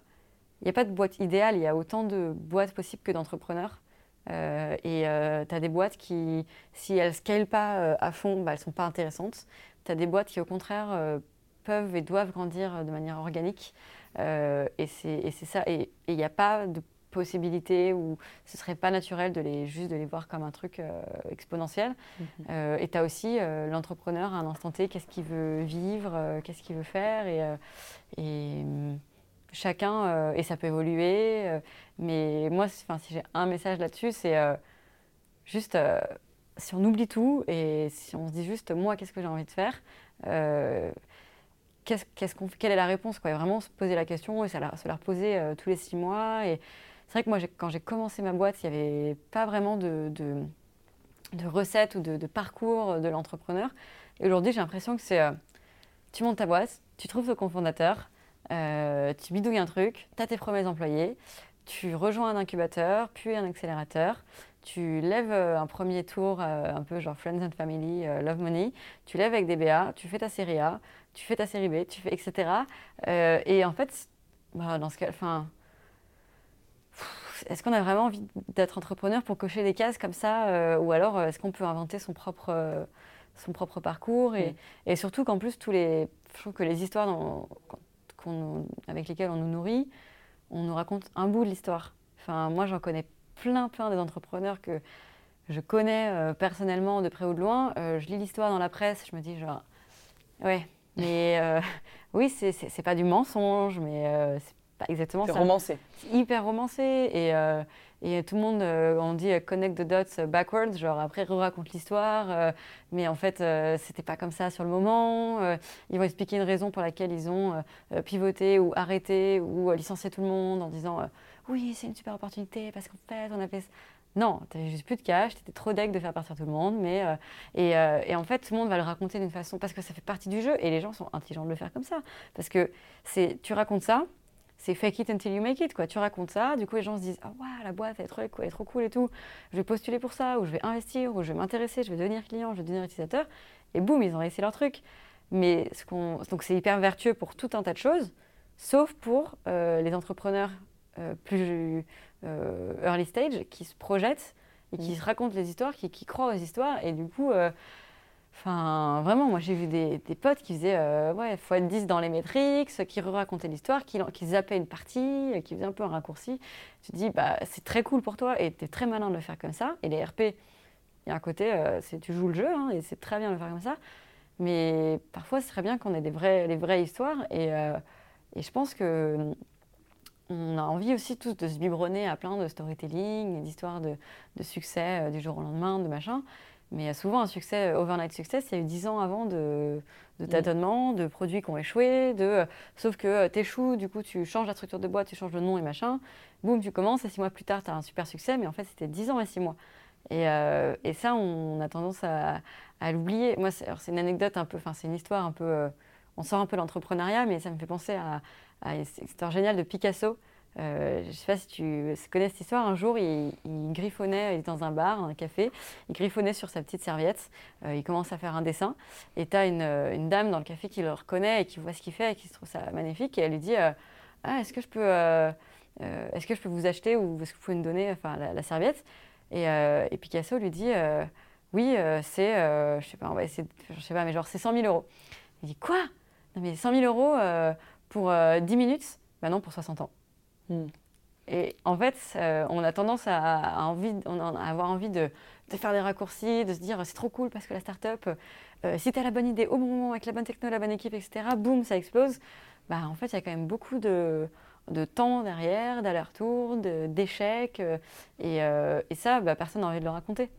il a pas de boîte idéale, il y a autant de boîtes possibles que d'entrepreneurs. Euh, et tu as des boîtes qui, si elles ne scalent pas à fond, bah, elles ne sont pas intéressantes. Tu as des boîtes qui, au contraire, peuvent et doivent grandir de manière organique. et c'est ça. Et il n'y a pas de possibilités où ce serait pas naturel de les juste de les voir comme un truc euh, exponentiel. Mhm. Euh, et tu as aussi euh, l'entrepreneur à un instant T, qu'est-ce qu'il veut vivre, qu'est-ce qu'il veut faire et, et chacun et ça peut évoluer. mais moi, si j'ai un message là-dessus, c'est juste si on oublie tout et si on se dit juste moi, qu'est-ce que j'ai envie de faire. Qu'est-ce, qu'on, quelle est la réponse et Vraiment se poser la question et se la, reposer tous les six mois et, c'est vrai que moi, quand j'ai commencé ma boîte, il n'y avait pas vraiment de, de, recettes ou de, parcours de l'entrepreneur. Et aujourd'hui, j'ai l'impression que c'est euh, tu montes ta boîte, tu trouves ton cofondateur, euh, tu bidouilles un truc, tu as tes premiers employés, tu rejoins un incubateur, puis un accélérateur, tu lèves euh, un premier tour, un peu genre Friends and Family, Love Money, tu lèves avec des BA, tu fais ta série A, tu fais ta série B, tu fais etc. et en fait, bah, dans ce cas, enfin, est-ce qu'on a vraiment envie d'être entrepreneur pour cocher des cases comme ça euh, Ou alors, euh, est-ce qu'on peut inventer son propre, euh, son propre parcours et, et, surtout qu'en plus, tous les, je trouve que les histoires dans, avec lesquelles on nous nourrit, on nous raconte un bout de l'histoire. Enfin, moi, j'en connais plein, plein des entrepreneurs que je connais personnellement de près ou de loin. je lis l'histoire dans la presse, je me dis genre, ouais, mais oui, c'est pas du mensonge, mais c'est pas exactement ça. romancé. Hyper romancé. Et, euh, et tout le monde, euh, on dit euh, connect the dots backwards, genre après raconte l'histoire, mais en fait, c'était pas comme ça sur le moment. ils vont expliquer une raison pour laquelle ils ont pivoté ou arrêté ou licencié tout le monde en disant oui, c'est une super opportunité parce qu'en fait, on a fait. Non, tu n'avais juste plus de cash, tu étais trop deg de faire partir tout le monde, mais et, et, en fait tout le monde va le raconter d'une façon parce que ça fait partie du jeu et les gens sont intelligents de le faire comme ça parce que c'est tu racontes ça, c'est fake it until you make it. Quoi. Tu racontes ça, du coup les gens se disent Ah, la boîte elle est, trop, elle est trop cool et tout. Je vais postuler pour ça, ou je vais investir, ou je vais m'intéresser, je vais devenir client, je vais devenir utilisateur. Et boum, ils ont réussi leur truc. Mais ce qu'on... donc c'est hyper vertueux pour tout un tas de choses, sauf pour euh, les entrepreneurs euh, plus euh, early stage qui se projettent et qui mmh. se racontent les histoires, qui, qui, croient aux histoires. Et du coup Enfin, vraiment, moi j'ai vu des, potes qui faisaient euh, ouais, x10 dans les métriques, qui racontaient l'histoire, qui, qui zappaient une partie, qui faisaient un peu un raccourci. Tu te dis, bah, c'est très cool pour toi et tu es très malin de le faire comme ça. Et les RP, il y a un côté, euh, tu joues le jeu hein, et c'est très bien de le faire comme ça. Mais parfois, c'est très bien qu'on ait les vraies histoires. Et, euh, je pense que on a envie aussi tous de se biberonner à plein de storytelling, d'histoires de, de, succès euh, du jour au lendemain, de machin. Mais souvent, un succès, euh, overnight success, il y a eu 10 ans avant de, de mm. tâtonnements, de produits qui ont échoué, de, euh, sauf que tu échoues, du coup, tu changes la structure de boîte, tu changes le nom et machin. Boum, tu commences, et 6 mois plus tard, tu as un super succès, mais en fait, c'était 10 ans et 6 mois. Et, et ça, on a tendance à, à l'oublier. Moi, c'est une anecdote un peu, enfin, c'est une histoire un peu. on sort un peu l'entrepreneuriat, mais ça me fait penser à, à une histoire géniale de Picasso. Euh, je ne sais pas si tu connais cette histoire. Un jour, il, griffonnait, il est dans un bar, un café, il griffonnait sur sa petite serviette. Euh, il commence à faire un dessin. Et tu as une, une, dame dans le café qui le reconnaît et qui voit ce qu'il fait et qui trouve ça magnifique. Et elle lui dit euh, ah, Est-ce que, je peux, est-ce que je peux vous acheter ou est-ce que vous pouvez me donner enfin, la, serviette? Et, Picasso lui dit Oui, c'est, je sais pas, mais genre, c'est 100 000 euros. Il dit Quoi? Non, mais 100 000 euros pour 10 minutes? Ben non, pour 60 ans. Hmm. Et en fait, euh, on a tendance à, envie, avoir envie de, faire des raccourcis, de se dire c'est trop cool parce que la start-up, euh, si tu as la bonne idée au bon moment, avec la bonne techno, la bonne équipe, etc., boum, ça explose. Bah, en fait, il y a quand même beaucoup de, temps derrière, d'aller-retour, d'échecs. Euh, et, ça, bah, personne n'a envie de le raconter.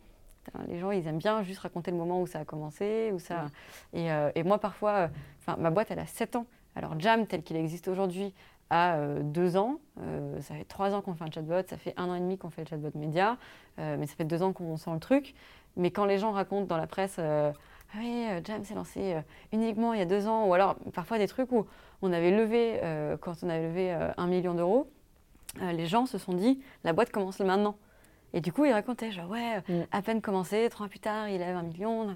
Les gens, ils aiment bien juste raconter le moment où ça a commencé. Où ça... Et, et, moi, parfois, ma boîte, elle a 7 ans. Alors, Jam, tel qu'il existe aujourd'hui, à euh, deux ans. Euh, ça fait trois ans qu'on fait un chatbot, ça fait un an et demi qu'on fait le chatbot média, euh, mais ça fait deux ans qu'on sent le truc. Mais quand les gens racontent dans la presse, ah oui, Jam s'est lancé uniquement il y a deux ans, ou alors parfois des trucs où on avait levé, quand on avait levé un million d'euros, les gens se sont dit, la boîte commence maintenant. Et du coup, ils racontaient, genre, ouais, mm. à peine commencé, trois ans plus tard, il avait un million.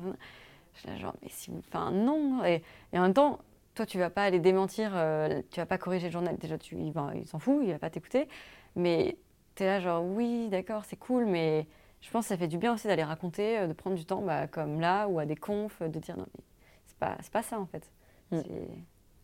Je genre, mais si, enfin, non. Et, et en même temps, toi, tu vas pas aller démentir, euh, tu vas pas corriger le journal. Déjà, tu, il, il s'en fout, il va pas t'écouter. Mais tu es là, genre, oui, d'accord, c'est cool, mais je pense que ça fait du bien aussi d'aller raconter, euh, de prendre du temps, bah, comme là, ou à des confs, de dire non, mais c'est pas, pas ça en fait. Mm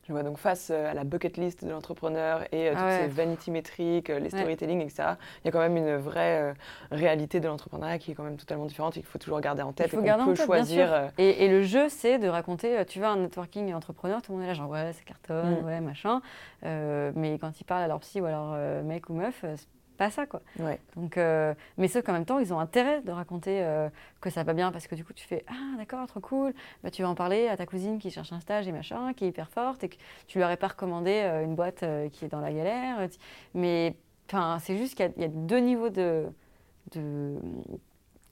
donc face euh, à la bucket list de l'entrepreneur et euh, toutes ah ces vanity métriques, euh, les storytelling, etc., il y a quand même une vraie réalité de l'entrepreneuriat qui est quand même totalement différente et qu'il faut toujours garder en tête. Il faut et peut choisir. Et, le jeu, c'est de raconter, tu vois, un networking entrepreneur, tout le monde est là, genre ouais, c'est cartonne, mm. ouais, machin. mais quand ils parlent à leur psy ou à leur mec ou meuf, pas ça quoi. Donc, euh, mais ceux qu'en même temps, ils ont intérêt de raconter euh, que ça va bien parce que du coup, tu fais ah d'accord, trop cool. Bah, tu vas en parler à ta cousine qui cherche un stage et machin, qui est hyper forte et que tu lui aurais pas recommandé euh, une boîte qui est dans la galère. Mais enfin, c'est juste qu'il y, a deux niveaux de, de,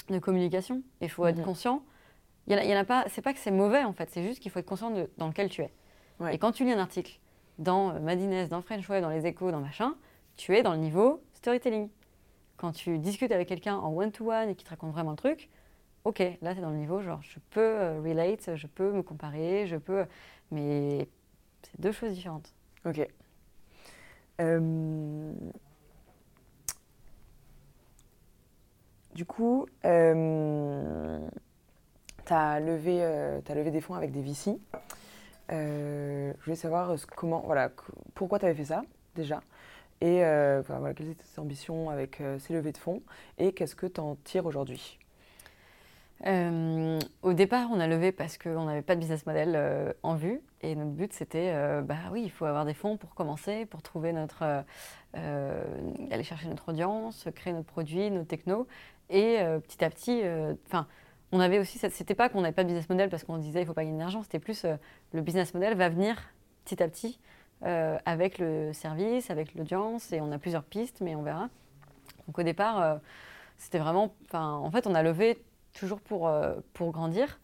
de communication. Il faut être mhm. conscient. Il y, en a, pas. C'est pas que c'est mauvais en fait. C'est juste qu'il faut être conscient de, dans lequel tu es. Et quand tu lis un article dans Madines, dans French Way, dans les Échos, dans machin, tu es dans le niveau storytelling. Quand tu discutes avec quelqu'un en one-to-one et qui te raconte vraiment le truc, ok, là c'est dans le niveau genre je peux euh, relate, je peux me comparer, je peux. Mais c'est deux choses différentes. Ok. Euh, du coup, euh, tu as, levé, as levé des fonds avec des VC. je voulais savoir comment, voilà, pourquoi tu avais fait ça déjà et euh, quelles étaient tes ambitions avec euh, ces levées de fonds et qu'est-ce que tu en tires aujourd'hui? Euh, au départ, on a levé parce qu'on n'avait pas de business model en vue. Et notre but c'était, bah oui, il faut avoir des fonds pour commencer, pour trouver notre, aller chercher notre audience, créer notre produit, nos technos. Et petit à petit, enfin, on avait aussi, c'était pas qu'on n'avait pas de business model parce qu'on disait il faut pas gagner d'argent, c'était plus le business model va venir petit à petit euh, avec le service, avec l'audience, et on a plusieurs pistes, mais on verra. Donc au départ, euh, c'était vraiment, en fait, on a levé toujours pour, euh, pour grandir,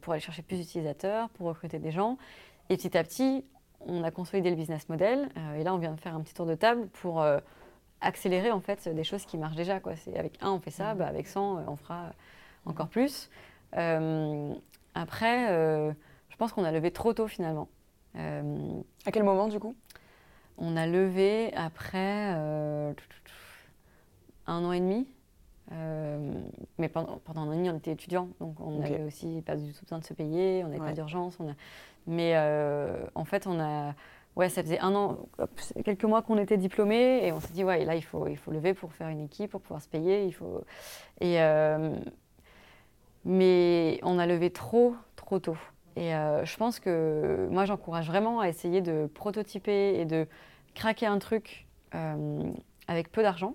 pour aller chercher plus d'utilisateurs, pour recruter des gens, et petit à petit, on a consolidé le business model, et là, on vient de faire un petit tour de table pour accélérer en fait des choses qui marchent déjà. Quoi. Avec un, on fait ça, mmh. bah, avec 100, on fera encore plus. après, je pense qu'on a levé trop tôt finalement. Euh, à quel moment du coup? On a levé après euh, un an et demi. Euh, mais pendant, pendant, un an et demi, on était étudiants, donc on n'avait aussi pas du tout besoin de se payer, on n'avait pas d'urgence. A... Mais en fait, on a, ouais, ça faisait un an, quelques mois qu'on était diplômés, et on s'est dit, ouais, là, il faut, il faut lever pour faire une équipe, pour pouvoir se payer. Il faut... et, mais on a levé trop, trop tôt. Et euh, je pense que moi, j'encourage vraiment à essayer de prototyper et de craquer un truc avec peu d'argent,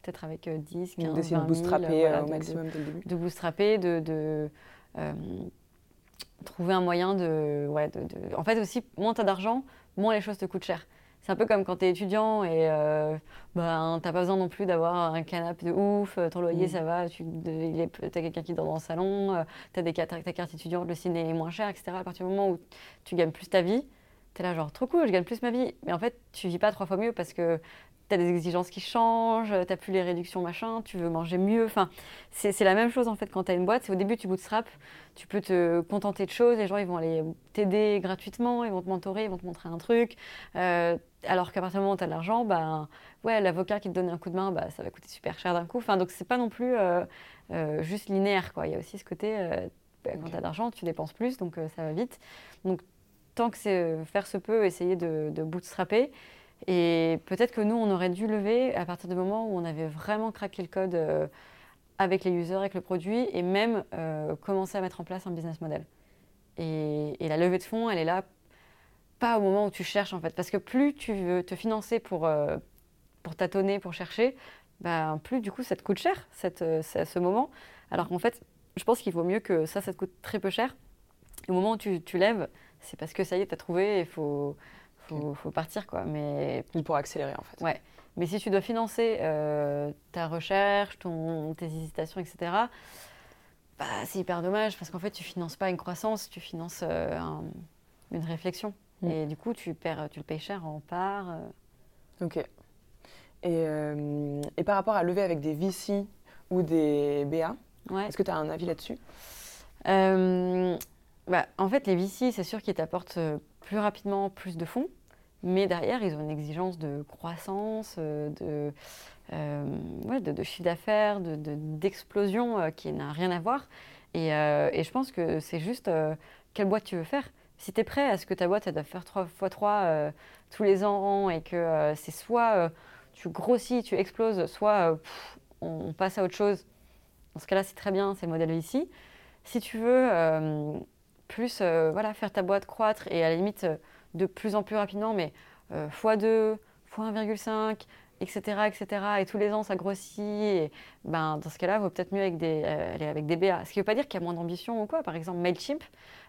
peut-être avec 10, 15, D'essayer de bootstrapper au maximum dès le début. De bootstrapper, de, de trouver un moyen de, ouais, de, En fait aussi, moins tu as d'argent, moins les choses te coûtent cher. C'est un peu comme quand tu es étudiant et euh, ben, tu n'as pas besoin non plus d'avoir un canapé de ouf, ton loyer mm. ça va, tu as quelqu'un qui dort dans le salon, euh, tu as des ta carte étudiante, le ciné est moins cher, etc. À partir du moment où tu gagnes plus ta vie, tu es là genre trop cool, je gagne plus ma vie. Mais en fait, tu vis pas trois fois mieux parce que tu as des exigences qui changent, tu n'as plus les réductions machin, tu veux manger mieux. Enfin, c'est la même chose en fait quand tu as une boîte. Au début tu bootstrap, tu peux te contenter de choses, les gens ils vont aller t'aider gratuitement, ils vont te mentorer, ils vont te montrer un truc. Euh, alors qu'à partir du moment où tu as de l'argent, bah, ouais, l'avocat qui te donne un coup de main, bah, ça va coûter super cher d'un coup. Enfin, donc c'est pas non plus euh, euh, juste linéaire. Quoi. Il y a aussi ce côté, bah, quand tu as de l'argent, tu dépenses plus, donc ça va vite. Donc tant que c'est faire se peut, essayer de, de bootstrapper. Et peut-être que nous, on aurait dû lever à partir du moment où on avait vraiment craqué le code euh, avec les users, avec le produit, et même euh, commencer à mettre en place un business model. Et, la levée de fonds, elle est là pas au moment où tu cherches en fait, parce que plus tu veux te financer pour, euh, pour tâtonner, pour chercher, ben, plus du coup ça te coûte cher ce moment. Alors qu'en fait, je pense qu'il vaut mieux que ça, ça te coûte très peu cher. Et au moment où tu, tu lèves, c'est parce que ça y est, tu as trouvé, il faut faut, faut partir quoi. Mais pour accélérer en fait. Ouais. Mais si tu dois financer euh, ta recherche, ton, tes hésitations, etc. Bah, c'est hyper dommage parce qu'en fait tu finances pas une croissance, tu finances euh, une réflexion. Mm. Et du coup tu perds, tu le payes cher en part. Euh. Ok. Et, et, par rapport à lever avec des VC ou des BA, est-ce que tu as un avis là-dessus? Bah, En fait, les VC, c'est sûr qu'ils t'apportent plus rapidement plus de fonds, mais derrière, ils ont une exigence de croissance, euh, de, euh, de, chiffre d'affaires, d'explosion de, euh, qui n'a rien à voir. Et, et, je pense que c'est juste quelle boîte tu veux faire? Si tu es prêt à ce que ta boîte elle doit faire 3 x 3 tous les ans et que c'est soit tu grossis, tu exploses, soit on, passe à autre chose, dans ce cas-là, c'est très bien, c'est le modèle ici. Si tu veux plus euh, voilà, faire ta boîte croître et à la limite euh, de plus en plus rapidement, mais x2, x1,5, etc., etc. Et tous les ans, ça grossit. Et, ben, dans ce cas-là, il vaut peut-être mieux avec des, euh, aller avec des BA. Ce qui ne veut pas dire qu'il y a moins d'ambition ou quoi. Par exemple, MailChimp,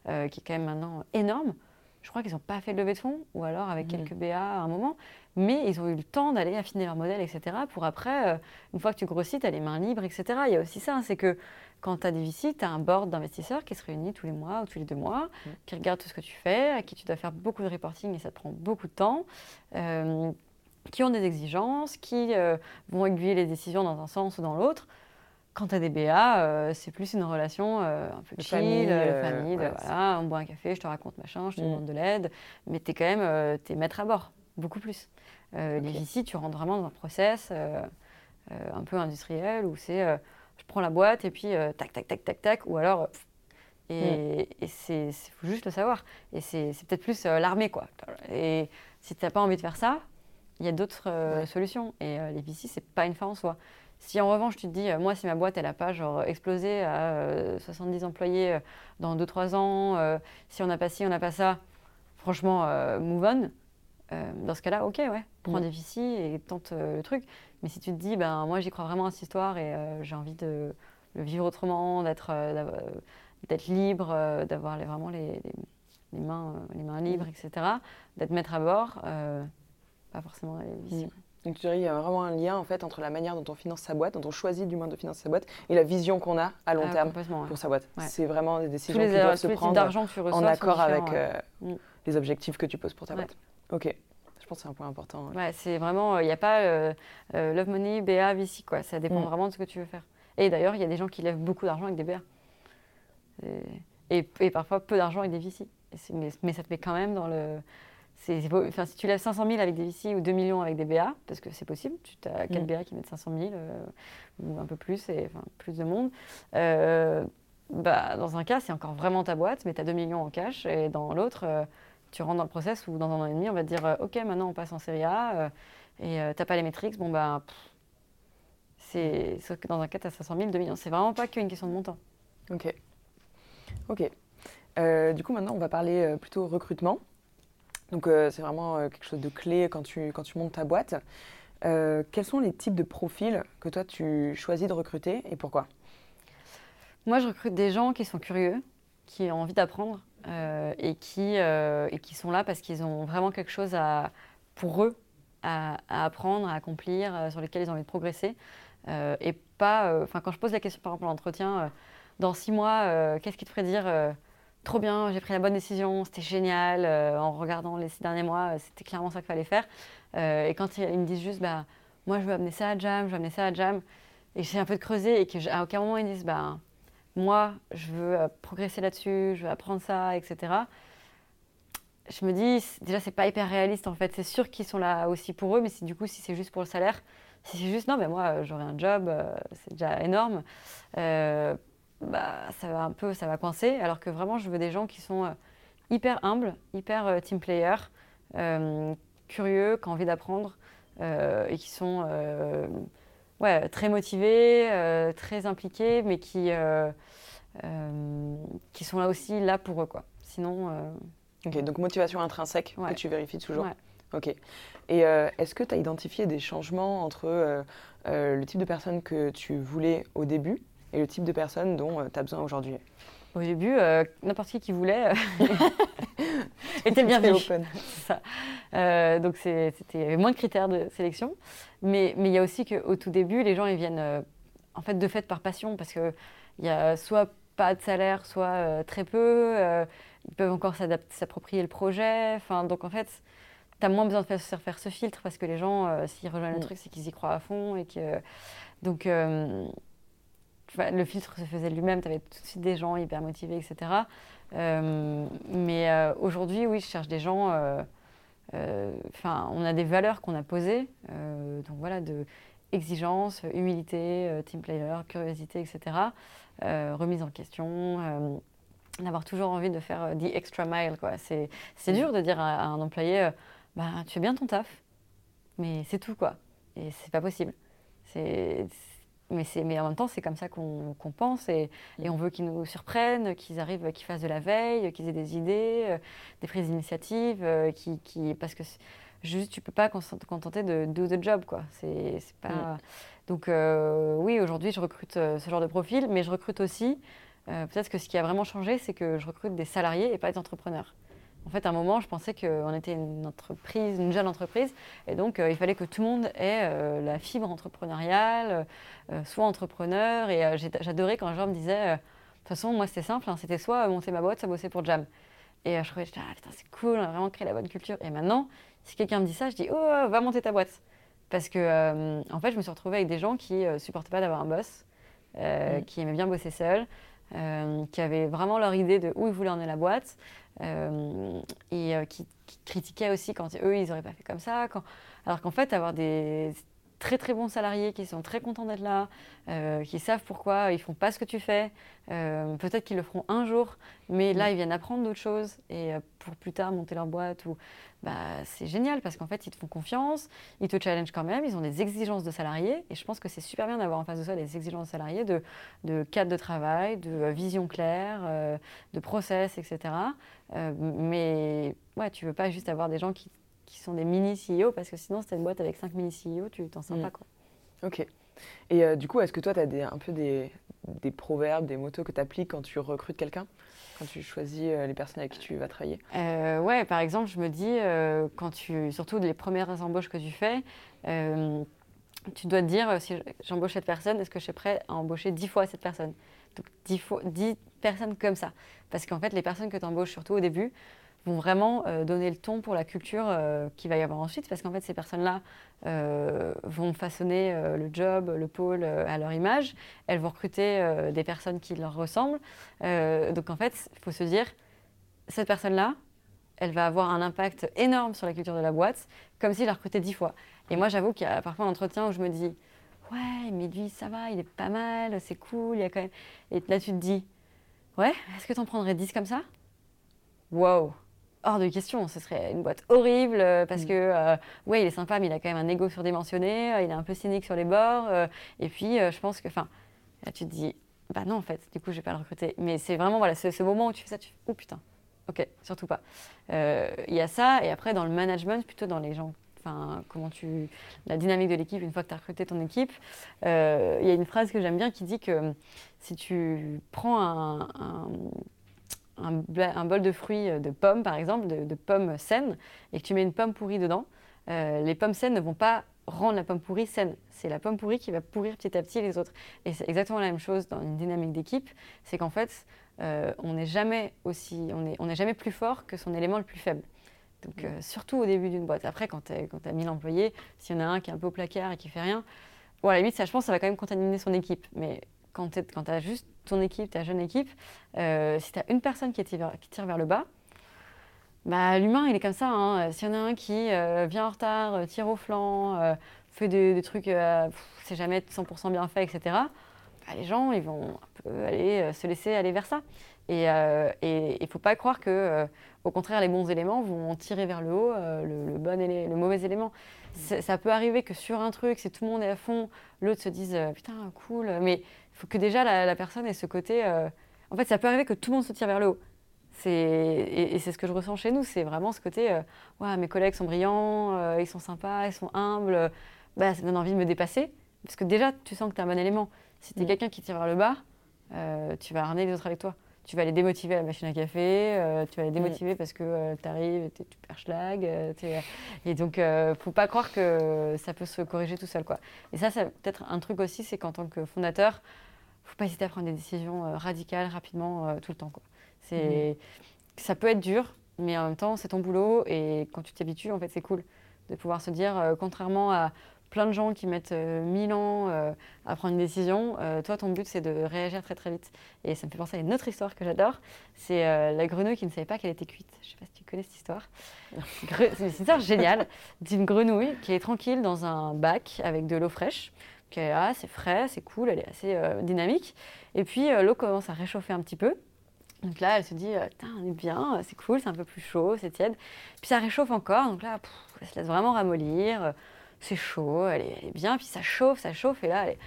qui est quand même maintenant énorme, je crois qu'ils n'ont pas fait de levée de fonds, ou alors avec mmh. quelques BA à un moment, mais ils ont eu le temps d'aller affiner leur modèle, etc. Pour après, une fois que tu grossis, tu as les mains libres, etc. Il y a aussi ça, c'est que quand tu as des VC, tu as un board d'investisseurs qui se réunit tous les mois ou tous les deux mois, mm. qui regarde tout ce que tu fais, à qui tu dois faire beaucoup de reporting et ça te prend beaucoup de temps, euh, qui ont des exigences, qui euh, vont aiguiller les décisions dans un sens ou dans l'autre. Quand tu as des BA, euh, c'est plus une relation un peu chill, famille, famille voilà, on boit un café, je te raconte machin, je te mm. demande de l'aide, mais tu es quand même es maître à bord, beaucoup plus. Les VC, tu rentres vraiment dans un process un peu industriel où c'est je prends la boîte et puis euh, tac, tac, tac, tac, tac, ou alors. et, mm. et c'est faut juste le savoir. Et c'est peut-être plus euh, l'armée, quoi. Et si tu n'as pas envie de faire ça, il y a d'autres euh, solutions. Et les VC, c'est pas une fin en soi. Si en revanche, tu te dis, moi, si ma boîte, elle n'a pas genre, explosé à 70 employés dans 2-3 ans, si on n'a pas ci, on n'a pas ça, franchement, move on. dans ce cas-là, ok, ouais, prends mm. des VC et tente le truc. Mais si tu te dis, ben, moi j'y crois vraiment à cette histoire et euh, j'ai envie de le vivre autrement, d'être euh, d'être libre, euh, d'avoir les, vraiment les, les, mains, les mains libres, etc., d'être maître à bord, pas forcément les visions. Mm. Donc tu dirais qu'il y a vraiment un lien en fait entre la manière dont on finance sa boîte, dont on choisit du moins de financer sa boîte, et la vision qu'on a à long ah, terme pour sa boîte. C'est vraiment des décisions qui doivent se prendre en accord avec mm. les objectifs que tu poses pour ta boîte. Ok. Je pense que c'est un point important. Ouais, c'est vraiment, il n'y a pas euh, euh, Love Money, BA, VC, quoi. Ça dépend mm. vraiment de ce que tu veux faire. Et d'ailleurs, il y a des gens qui lèvent beaucoup d'argent avec des BA. Et, et, parfois peu d'argent avec des VC. Mais, mais, ça te met quand même dans le. Enfin, si tu lèves 500 000 avec des VC ou 2 millions avec des BA, parce que c'est possible, tu as 4 mm. BA qui mettent 500 000 euh, ou un peu plus, et enfin, plus de monde. bah, dans un cas, c'est encore vraiment ta boîte, mais tu as 2 millions en cash, et dans l'autre, tu rentres dans le process où dans un an et demi, on va te dire euh, Ok, maintenant on passe en série A euh, et euh, tu n'as pas les métriques, bon bah. C'est que dans un cas, tu as 500 000, 2 millions. C'est vraiment pas qu'une question de montant. Ok. Ok. du coup, maintenant, on va parler plutôt recrutement. Donc, c'est vraiment quelque chose de clé quand tu, quand tu montes ta boîte. quels sont les types de profils que toi tu choisis de recruter et pourquoi? Moi, je recrute des gens qui sont curieux, qui ont envie d'apprendre et, qui, et qui sont là parce qu'ils ont vraiment quelque chose à, pour eux à, apprendre, à accomplir, sur lesquels ils ont envie de progresser. et pas, enfin, quand je pose la question par exemple à l'entretien, dans six mois, qu'est-ce qui te ferait dire trop bien, j'ai pris la bonne décision, c'était génial. Euh, en regardant les six derniers mois, euh, c'était clairement ça qu'il fallait faire. Euh, et quand ils, me disent juste, bah, moi je veux amener ça à Jam, je veux amener ça à Jam, et j'ai un peu de creuser et qu'à aucun moment ils disent, bah, moi je veux progresser là-dessus, je veux apprendre ça, etc. Je me dis, déjà c'est pas hyper réaliste en fait. C'est sûr qu'ils sont là aussi pour eux, mais du coup, si c'est juste pour le salaire, si c'est juste, non, mais moi j'aurai un job, c'est déjà énorme bah, ça va un peu, ça va coincer. Alors que vraiment, je veux des gens qui sont euh, hyper humbles, hyper euh, team player, euh, curieux, qui ont envie d'apprendre et qui sont ouais, très motivés, très impliqués, mais qui, qui sont là aussi là pour eux. Quoi. Sinon. Ok, donc motivation intrinsèque que tu vérifies toujours. Ok. Et est-ce que tu as identifié des changements entre le type de personne que tu voulais au début et le type de personne dont euh, tu as besoin aujourd'hui? Au début, euh, n'importe qui qui voulait euh, était bien vu. donc c'était moins de critères de sélection. Mais il y a aussi qu'au tout début, les gens ils viennent en fait de fait par passion parce qu'il y a soit pas de salaire, soit très peu. ils peuvent encore s'approprier le projet. Enfin, donc en fait, tu as moins besoin de faire, faire, ce filtre parce que les gens, s'ils rejoignent le mm. truc, c'est qu'ils y croient à fond. Et que, donc, le filtre se faisait lui-même, tu avais tout de suite des gens hyper motivés, etc. Euh, mais euh, aujourd'hui, oui, je cherche des gens. Euh, enfin, on a des valeurs qu'on a posées, donc voilà, de exigence, humilité, team player, curiosité, etc. remise en question, d'avoir toujours envie de faire the extra mile. C'est dur de dire à, un employé, bah, tu fais bien ton taf, mais c'est tout, quoi. Et c'est pas possible. Mais, mais en même temps, c'est comme ça qu'on pense et, et, on veut qu'ils nous surprennent, qu'ils arrivent, qu'ils fassent de la veille, qu'ils aient des idées, euh, des prises d'initiative, euh, qui, qui, parce que juste tu peux pas te contenter de do the job quoi. C'est pas mm. donc euh, oui aujourd'hui je recrute ce genre de profil, mais je recrute aussi peut-être que ce qui a vraiment changé, c'est que je recrute des salariés et pas des entrepreneurs. En fait, à un moment, je pensais qu'on était une entreprise, une jeune entreprise, et donc euh, il fallait que tout le monde ait euh, la fibre entrepreneuriale, euh, soit entrepreneur. Et j'adorais quand les gens me disaient, de toute façon, moi c'était simple, hein, c'était soit monter ma boîte, soit bosser pour Jam. Et je trouvais, ah putain, c'est cool, on a vraiment créé la bonne culture. Et maintenant, si quelqu'un me dit ça, je dis, oh, va monter ta boîte. Parce que, en fait, je me suis retrouvée avec des gens qui ne supportaient pas d'avoir un boss, mmh. qui aimaient bien bosser seuls. qui avaient vraiment leur idée de où ils voulaient emmener la boîte, euh, et euh, qui, critiquaient aussi quand eux, ils n'auraient pas fait comme ça. Alors qu'en fait, avoir des très très bons salariés qui sont très contents d'être là, euh, qui savent pourquoi ils font pas ce que tu fais. Peut-être qu'ils le feront un jour, mais là ils viennent apprendre d'autres choses et pour plus tard monter leur boîte ou bah, c'est génial parce qu'en fait, ils te font confiance, ils te challengent quand même, ils ont des exigences de salariés. Et je pense que c'est super bien d'avoir en face de soi des exigences de salariés de, de cadre de travail, de euh, vision claire, euh, de process, etc. Euh, mais ouais, tu veux pas juste avoir des gens qui, qui sont des mini CEO parce que sinon, si tu une boîte avec 5 mini CEO, tu t'en sens mm. pas. Quoi. Ok. Et du coup, est-ce que toi, tu as des, un peu des, des proverbes, des motos que tu appliques quand tu recrutes quelqu'un? Quand tu choisis euh, les personnes avec qui tu vas travailler? Euh, Ouais, par exemple, je me dis, euh, quand tu, surtout les premières embauches que tu fais, tu dois te dire, si j'embauche cette personne, est-ce que je suis prêt à embaucher dix fois cette personne? Donc dix, fois, dix personnes comme ça. Parce qu'en fait, les personnes que tu embauches, surtout au début, vont vraiment euh, donner le ton pour la culture euh, qu'il va y avoir ensuite, parce qu'en fait, ces personnes-là euh, vont façonner le job, le pôle à leur image, elles vont recruter des personnes qui leur ressemblent. donc en fait, il faut se dire, cette personne-là, elle va avoir un impact énorme sur la culture de la boîte, comme s'il la recrutait dix fois. Et moi, j'avoue qu'il y a parfois un entretien où je me dis, ouais, mais lui, ça va, il est pas mal, c'est cool, il y a quand même... Et là, tu te dis, ouais, est-ce que tu en prendrais dix comme ça? Wow hors de question. Ce serait une boîte horrible euh, parce mm. que, euh, ouais, il est sympa, mais il a quand même un ego surdimensionné, euh, il est un peu cynique sur les bords. et puis, je pense que, enfin, là, tu te dis, bah non, en fait, du coup, je vais pas le recruter. Mais c'est vraiment, voilà, ce, ce, moment où tu fais ça, tu fais, oh putain, ok, surtout pas. Il y a ça, et après, dans le management, plutôt dans les gens enfin comment tu la dynamique de l'équipe une fois que tu as recruté ton équipe. Euh, il y a une phrase que j'aime bien qui dit que si tu prends un, un, bol de fruits de pommes par exemple, de, pommes saines, et que tu mets une pomme pourrie dedans, euh, les pommes saines ne vont pas rendre la pomme pourrie saine. C'est la pomme pourrie qui va pourrir petit à petit les autres. Et c'est exactement la même chose dans une dynamique d'équipe, c'est qu'en fait, euh, on n'est jamais aussi, on est, on jamais plus fort que son élément le plus faible. Donc euh, surtout au début d'une boîte. Après, quand tu as 1000 employés, s'il y en a un qui est un peu au placard et qui fait rien, bon, à la limite, ça, je pense, ça va quand même contaminer son équipe. Mais quand tu as juste ton équipe, ta jeune équipe, euh, si tu as une personne qui tire, qui tire vers le bas, bah, l'humain, il est comme ça. Hein. S'il y en a un qui vient en retard, tire au flanc, fait des, trucs, c'est jamais 100% bien fait, etc., bah, les gens, ils vont aller euh, se laisser aller vers ça. Et il euh, ne faut pas croire que, euh, au contraire, les bons éléments vont tirer vers le haut le, bon le mauvais élément. Ça peut arriver que sur un truc, si tout le monde est à fond, l'autre se dise putain, cool. Mais il faut que déjà la, personne ait ce côté. En fait, ça peut arriver que tout le monde se tire vers le haut. Et, et c'est ce que je ressens chez nous, c'est vraiment ce côté ouais, mes collègues sont brillants, ils sont sympas, ils sont humbles, bah, ça me donne envie de me dépasser. Parce que déjà, tu sens que tu as un bon élément. Si tu es mm. quelqu'un qui tire vers le bas, euh, tu vas ramener les autres avec toi. Tu vas les démotiver à la machine à café, euh, tu vas les mm. démotiver parce que euh, tu arrives, tu perds schlag. et donc, ne faut pas croire que ça peut se corriger tout seul. Quoi. Et ça, c'est peut-être un truc aussi, c'est qu'en tant que fondateur, faut pas hésiter à prendre des décisions radicales, rapidement, tout le temps. Quoi. C'est, mm. Ça peut être dur, mais en même temps, c'est ton boulot. Et quand tu t'habitues, en fait, c'est cool de pouvoir se dire, contrairement à plein de gens qui mettent euh, mille ans euh, à prendre une décision. Euh, toi, ton but, c'est de réagir très très vite. Et ça me fait penser à une autre histoire que j'adore. C'est la grenouille qui ne savait pas qu'elle était cuite. Je ne sais pas si tu connais cette histoire. c'est une histoire géniale d'une grenouille qui est tranquille dans un bac avec de l'eau fraîche. Qui est là, c'est frais, c'est cool, elle est assez dynamique. Et puis l'eau commence à réchauffer un petit peu. Donc là, elle se dit, on est bien, c'est cool, c'est un peu plus chaud, c'est tiède. Puis ça réchauffe encore, donc là, elle se laisse vraiment ramollir c'est chaud, elle est, bien, puis ça chauffe, ça chauffe, et là, elle est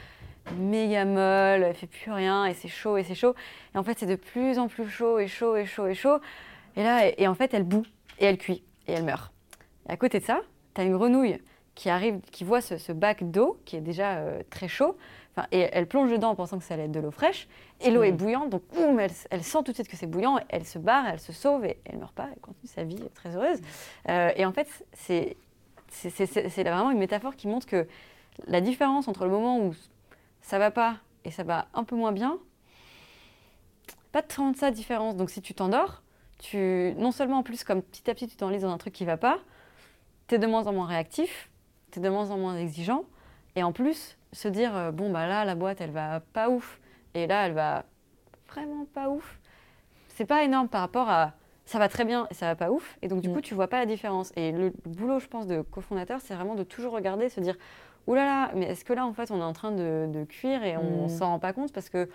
méga molle, elle fait plus rien, et c'est chaud, et c'est chaud. Et en fait, c'est de plus en plus chaud, et chaud, et chaud, et chaud. Et là, et, en fait, elle bout, et elle cuit, et elle meurt. Et à côté de ça, tu as une grenouille qui arrive, qui voit ce, bac d'eau, qui est déjà euh, très chaud, et elle plonge dedans en pensant que ça allait être de l'eau fraîche, et l'eau est mm. bouillante, donc boum, elle, sent tout de suite que c'est bouillant, elle se barre, elle se sauve, et elle ne meurt pas, elle continue sa vie très heureuse. Euh, et en fait, c'est c'est vraiment une métaphore qui montre que la différence entre le moment où ça va pas et ça va un peu moins bien, pas tant de ça différence. Donc si tu t'endors, tu, non seulement en plus, comme petit à petit tu t'enlises dans un truc qui va pas, tu es de moins en moins réactif, tu es de moins en moins exigeant, et en plus, se dire, euh, bon, bah là, la boîte, elle va pas ouf, et là, elle va vraiment pas ouf, c'est pas énorme par rapport à ça va très bien et ça va pas ouf. Et donc, du mm. coup, tu vois pas la différence. Et le boulot, je pense, de cofondateur, c'est vraiment de toujours regarder, se dire Ouh là là, mais est-ce que là, en fait, on est en train de, cuire et on mm. s'en rend pas compte parce que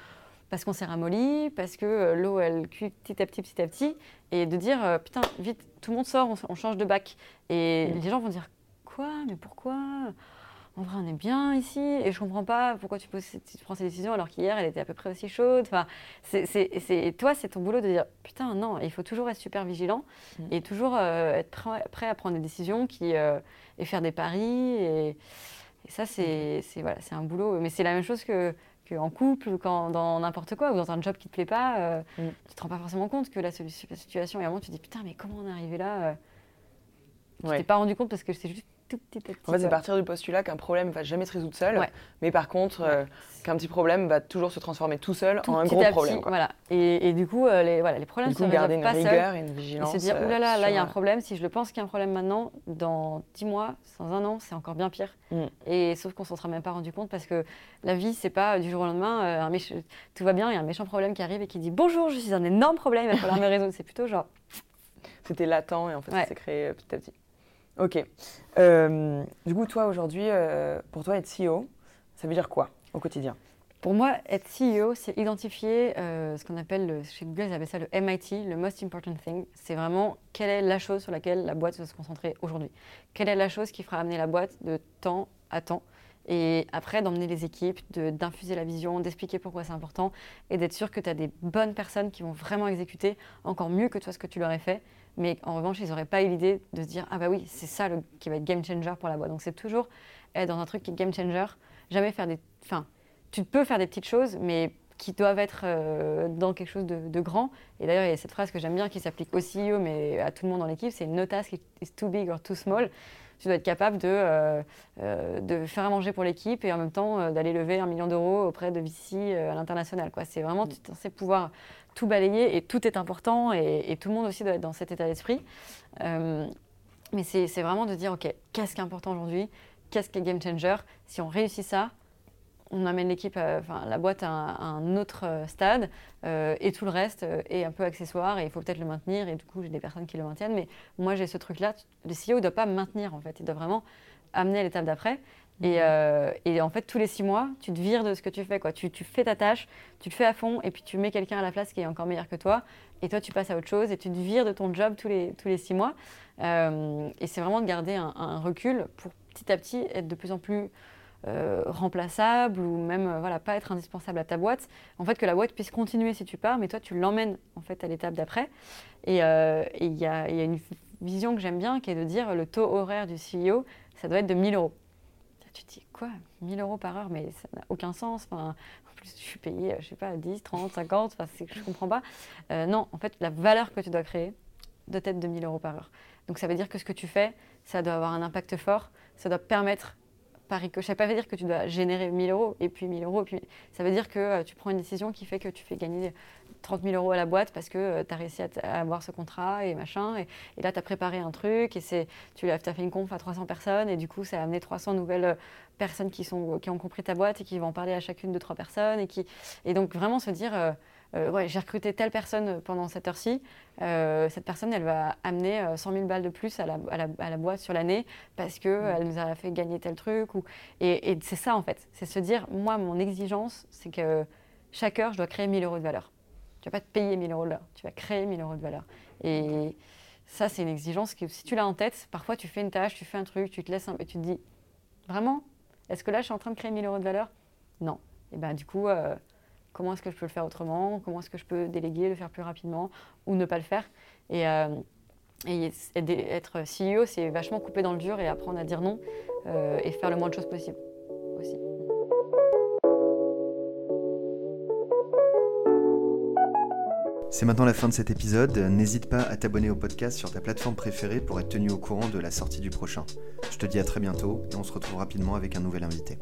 parce qu'on s'est ramolli, parce que euh, l'eau, elle cuit petit à petit, petit à petit, et de dire, euh, putain, vite, tout le monde sort, on, change de bac. Et mm. les gens vont dire, quoi? Mais pourquoi? En vrai, on est bien ici et je comprends pas pourquoi tu, prends ces décisions alors qu'hier, elle était à peu près aussi chaude. Enfin, c'est, toi, c'est ton boulot de dire putain, non, il faut toujours être super vigilant mm. et toujours euh, être prêt, à prendre des décisions qui, euh, et faire des paris. Et, ça, c'est, voilà, c'est un boulot. Mais c'est la même chose que, en couple, quand, dans n'importe quoi, ou dans un job qui te plaît pas, euh, mm. tu te rends pas forcément compte que la, situation, et à un moment, tu te dis putain, mais comment on est arrivé là Je ne t'es pas rendu compte parce que c'est juste en fait, c'est partir du postulat qu'un problème va jamais se résoudre seul, mais par contre, euh, qu'un petit problème va toujours se transformer tout seul en un gros problème. Voilà. Et, du coup, euh, les, voilà, les problèmes du coup, garder une rigueur et une vigilance. Et se dire, euh, oulala, là, là, il y a un problème. Si je le pense qu'il y a un problème maintenant, dans 10 mois, dans un an, c'est encore bien pire. Mm. Et sauf qu'on s'en sera même pas rendu compte parce que la vie, c'est pas du jour au lendemain, un tout va bien, il y a un méchant problème qui arrive et qui dit bonjour, je suis un énorme problème, il va falloir me résoudre. C'est plutôt genre. C'était latent et en fait, ça s'est créé petit à petit. Ok. Euh, du coup, toi, aujourd'hui, euh, pour toi, être CEO, ça veut dire quoi au quotidien? Pour moi, être CEO, c'est identifier euh, ce qu'on appelle, chez Google, ils appellent ça le MIT, le Most Important Thing. C'est vraiment quelle est la chose sur laquelle la boîte va se concentrer aujourd'hui? Quelle est la chose qui fera amener la boîte de temps à temps? Et après, d'emmener les équipes, d'infuser la vision, d'expliquer pourquoi c'est important et d'être sûr que tu as des bonnes personnes qui vont vraiment exécuter encore mieux que toi ce que tu leur as fait. Mais en revanche, ils n'auraient pas eu l'idée de se dire Ah bah oui, c'est ça qui va être game changer pour la boîte. Donc c'est toujours être dans un truc qui est game changer. Jamais faire des. Enfin, tu peux faire des petites choses, mais qui doivent être euh, dans quelque chose de, grand. Et d'ailleurs, il y a cette phrase que j'aime bien qui s'applique au CEO, mais à tout le monde dans l'équipe c'est no task is too big or too small tu dois être capable de, euh, euh, de faire à manger pour l'équipe et en même temps d'aller lever un million d'euros auprès de VC à l'international. C'est vraiment, tu es censé pouvoir tout balayer et tout est important et, tout le monde aussi doit être dans cet état d'esprit. mais c'est vraiment de dire, OK, qu'est-ce qui est important aujourd'hui? Qu'est-ce qui est game changer? Si on réussit ça, on amène l'équipe, enfin la boîte à un, autre euh, stade euh, et tout le reste euh, est un peu accessoire et il faut peut-être le maintenir et du coup j'ai des personnes qui le maintiennent. Mais moi j'ai ce truc-là, le CEO ne doit pas maintenir en fait, il doit vraiment amener à l'étape d'après et, mhm. et, en fait tous les six mois tu te vires de ce que tu fais quoi, tu, tu fais ta tâche, tu le fais à fond et puis tu mets quelqu'un à la place qui est encore meilleur que toi et toi tu passes à autre chose et tu te vires de ton job tous les, tous les six mois et c'est vraiment de garder un, un recul pour petit à petit être de plus en plus euh, remplaçable ou même euh, voilà, pas être indispensable à ta boîte. En fait, que la boîte puisse continuer si tu pars, mais toi, tu l'emmènes en fait à l'étape d'après. Et euh, il y, a une vision que j'aime bien qui est de dire le taux horaire du CEO, ça doit être de 1000 euros. Tu te dis quoi 1000 euros par heure, mais ça n'a aucun sens. En plus, je suis payé, je sais pas, 10, 30, 50, enfin, je ne comprends pas. non, en fait, la valeur que tu dois créer doit être de 1000 euros par heure. Donc ça veut dire que ce que tu fais, ça doit avoir un impact fort, ça doit permettre par. Ça veut dire que tu dois générer 1000 euros et puis 1000 euros. puis ça veut dire que euh, tu prends une décision qui fait que tu fais gagner 30 000 euros à la boîte parce que euh, tu as réussi à, avoir ce contrat et machin. Et, là, tu as préparé un truc et tu as, fait une conf à 300 personnes et du coup, ça a amené 300 nouvelles euh, personnes qui, sont, qui ont compris ta boîte et qui vont en parler à chacune de trois personnes. Et, qui, et donc, vraiment se dire. Ouais, j'ai recruté telle personne pendant cette heure-ci, euh, cette personne, elle va amener 100 euh, 000 balles de plus à la, à la, boîte sur l'année parce qu'elle nous a fait gagner tel truc. Ou... Et, c'est ça, en fait. C'est se dire, moi, mon exigence, c'est que chaque heure, je dois créer 1000 euros de valeur. Tu ne vas pas te payer 1000 euros de l'heure, tu vas créer 1000 euros de valeur. Et ça, c'est une exigence que si tu l'as en tête, parfois tu fais une tâche, tu fais un truc, tu te laisses un... et tu te dis, vraiment Est-ce que là, je suis en train de créer 1000 euros de valeur? Non. Et bien, du coup, comment est-ce que je peux le faire autrement, comment est-ce que je peux déléguer, le faire plus rapidement ou ne pas le faire. Et, euh, être CEO, c'est vachement couper dans le dur et apprendre à dire non euh, et faire le moins de choses possible aussi. C'est maintenant la fin de cet épisode. N'hésite pas à t'abonner au podcast sur ta plateforme préférée pour être tenu au courant de la sortie du prochain. Je te dis à très bientôt et on se retrouve rapidement avec un nouvel invité.